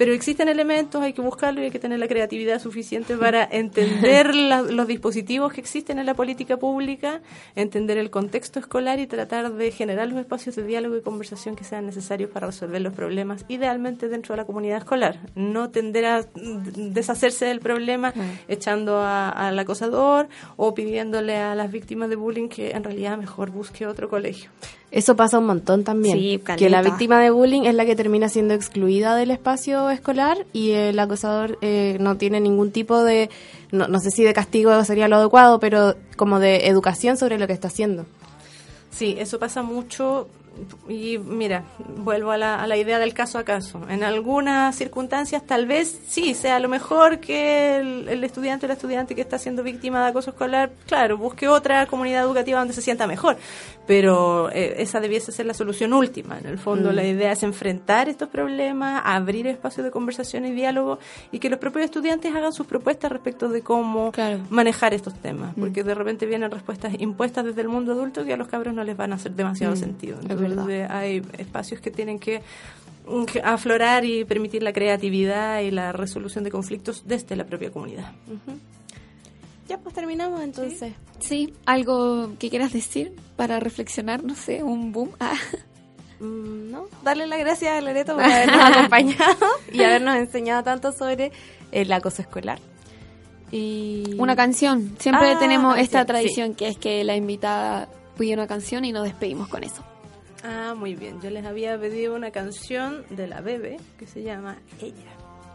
Pero existen elementos, hay que buscarlo y hay que tener la creatividad suficiente para entender (laughs) la- los dispositivos que existen en la política pública, entender el contexto escolar y tratar de generar los espacios de diálogo y conversación que sean necesarios para resolver los problemas, idealmente dentro de la comunidad escolar. No tender a mm, deshacerse del problema echando a- al acosador o pidiéndole a las víctimas de bullying que en realidad mejor busque otro colegio. Eso pasa un montón también. Sí, que la víctima de bullying es la que termina siendo excluida del espacio escolar y el acosador eh, no tiene ningún tipo de, no, no sé si de castigo sería lo adecuado, pero como de educación sobre lo que está haciendo. Sí, eso pasa mucho y mira, vuelvo a la, a la idea del caso a caso. En algunas circunstancias tal vez sí sea lo mejor que el, el estudiante o la estudiante que está siendo víctima de acoso escolar, claro, busque otra comunidad educativa donde se sienta mejor, pero eh, esa debiese ser la solución última. En el fondo Mm. la idea es enfrentar estos problemas, abrir espacios de conversación y diálogo y que los propios estudiantes hagan sus propuestas respecto de cómo manejar estos temas, porque de repente vienen respuestas impuestas desde el mundo adulto que a los cabros no les van a hacer demasiado Mm, sentido. es Entonces hay espacios que tienen que mm, que aflorar y permitir la creatividad y la resolución de conflictos desde la propia comunidad. Ya pues terminamos entonces. Sí, algo que quieras decir para reflexionar, no sé, un boom. Ah. Mm, no, darle las gracias a Loreto por (laughs) habernos acompañado y habernos enseñado tanto sobre el acoso escolar. Y Una canción. Siempre Ah, tenemos canción, esta sí. tradición que es que la invitada pide una canción y nos despedimos con eso. Ah, muy bien. Yo les había pedido una canción de la Bebe que se llama Ella.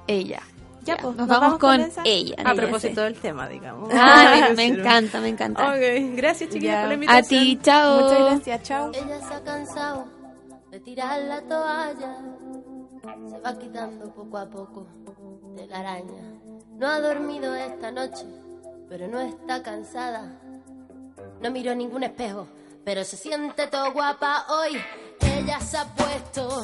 Ella. Ya, pues, nos, nos vamos, vamos con con ella. A Ella, propósito sí. del tema, digamos. Ah, (laughs) me, me encanta, me encanta. Ok, gracias chiquillas Ya. por la A invitación. ti, chao. Muchas gracias, chao. Ella se ha cansado de tirar la toalla. Se va quitando poco a poco de la araña. No ha dormido esta noche, pero no está cansada. No miró ningún espejo, pero se siente todo guapa hoy. Ella se ha puesto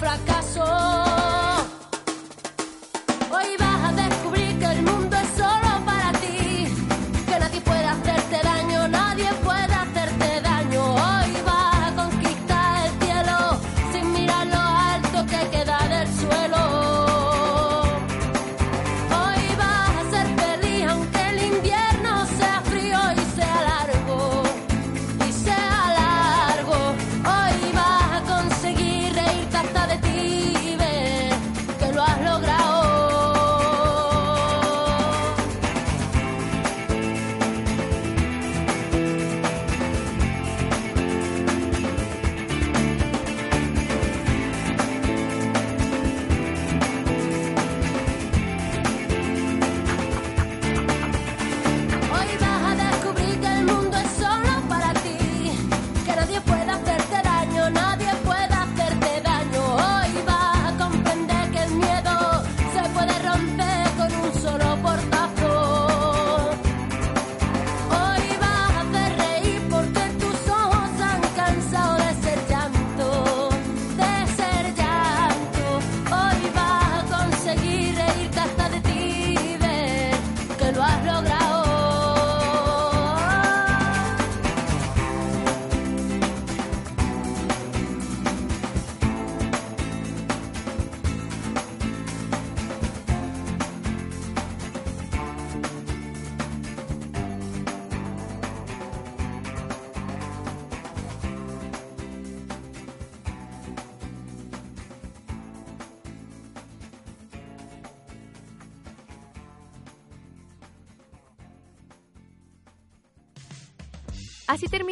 fracasso.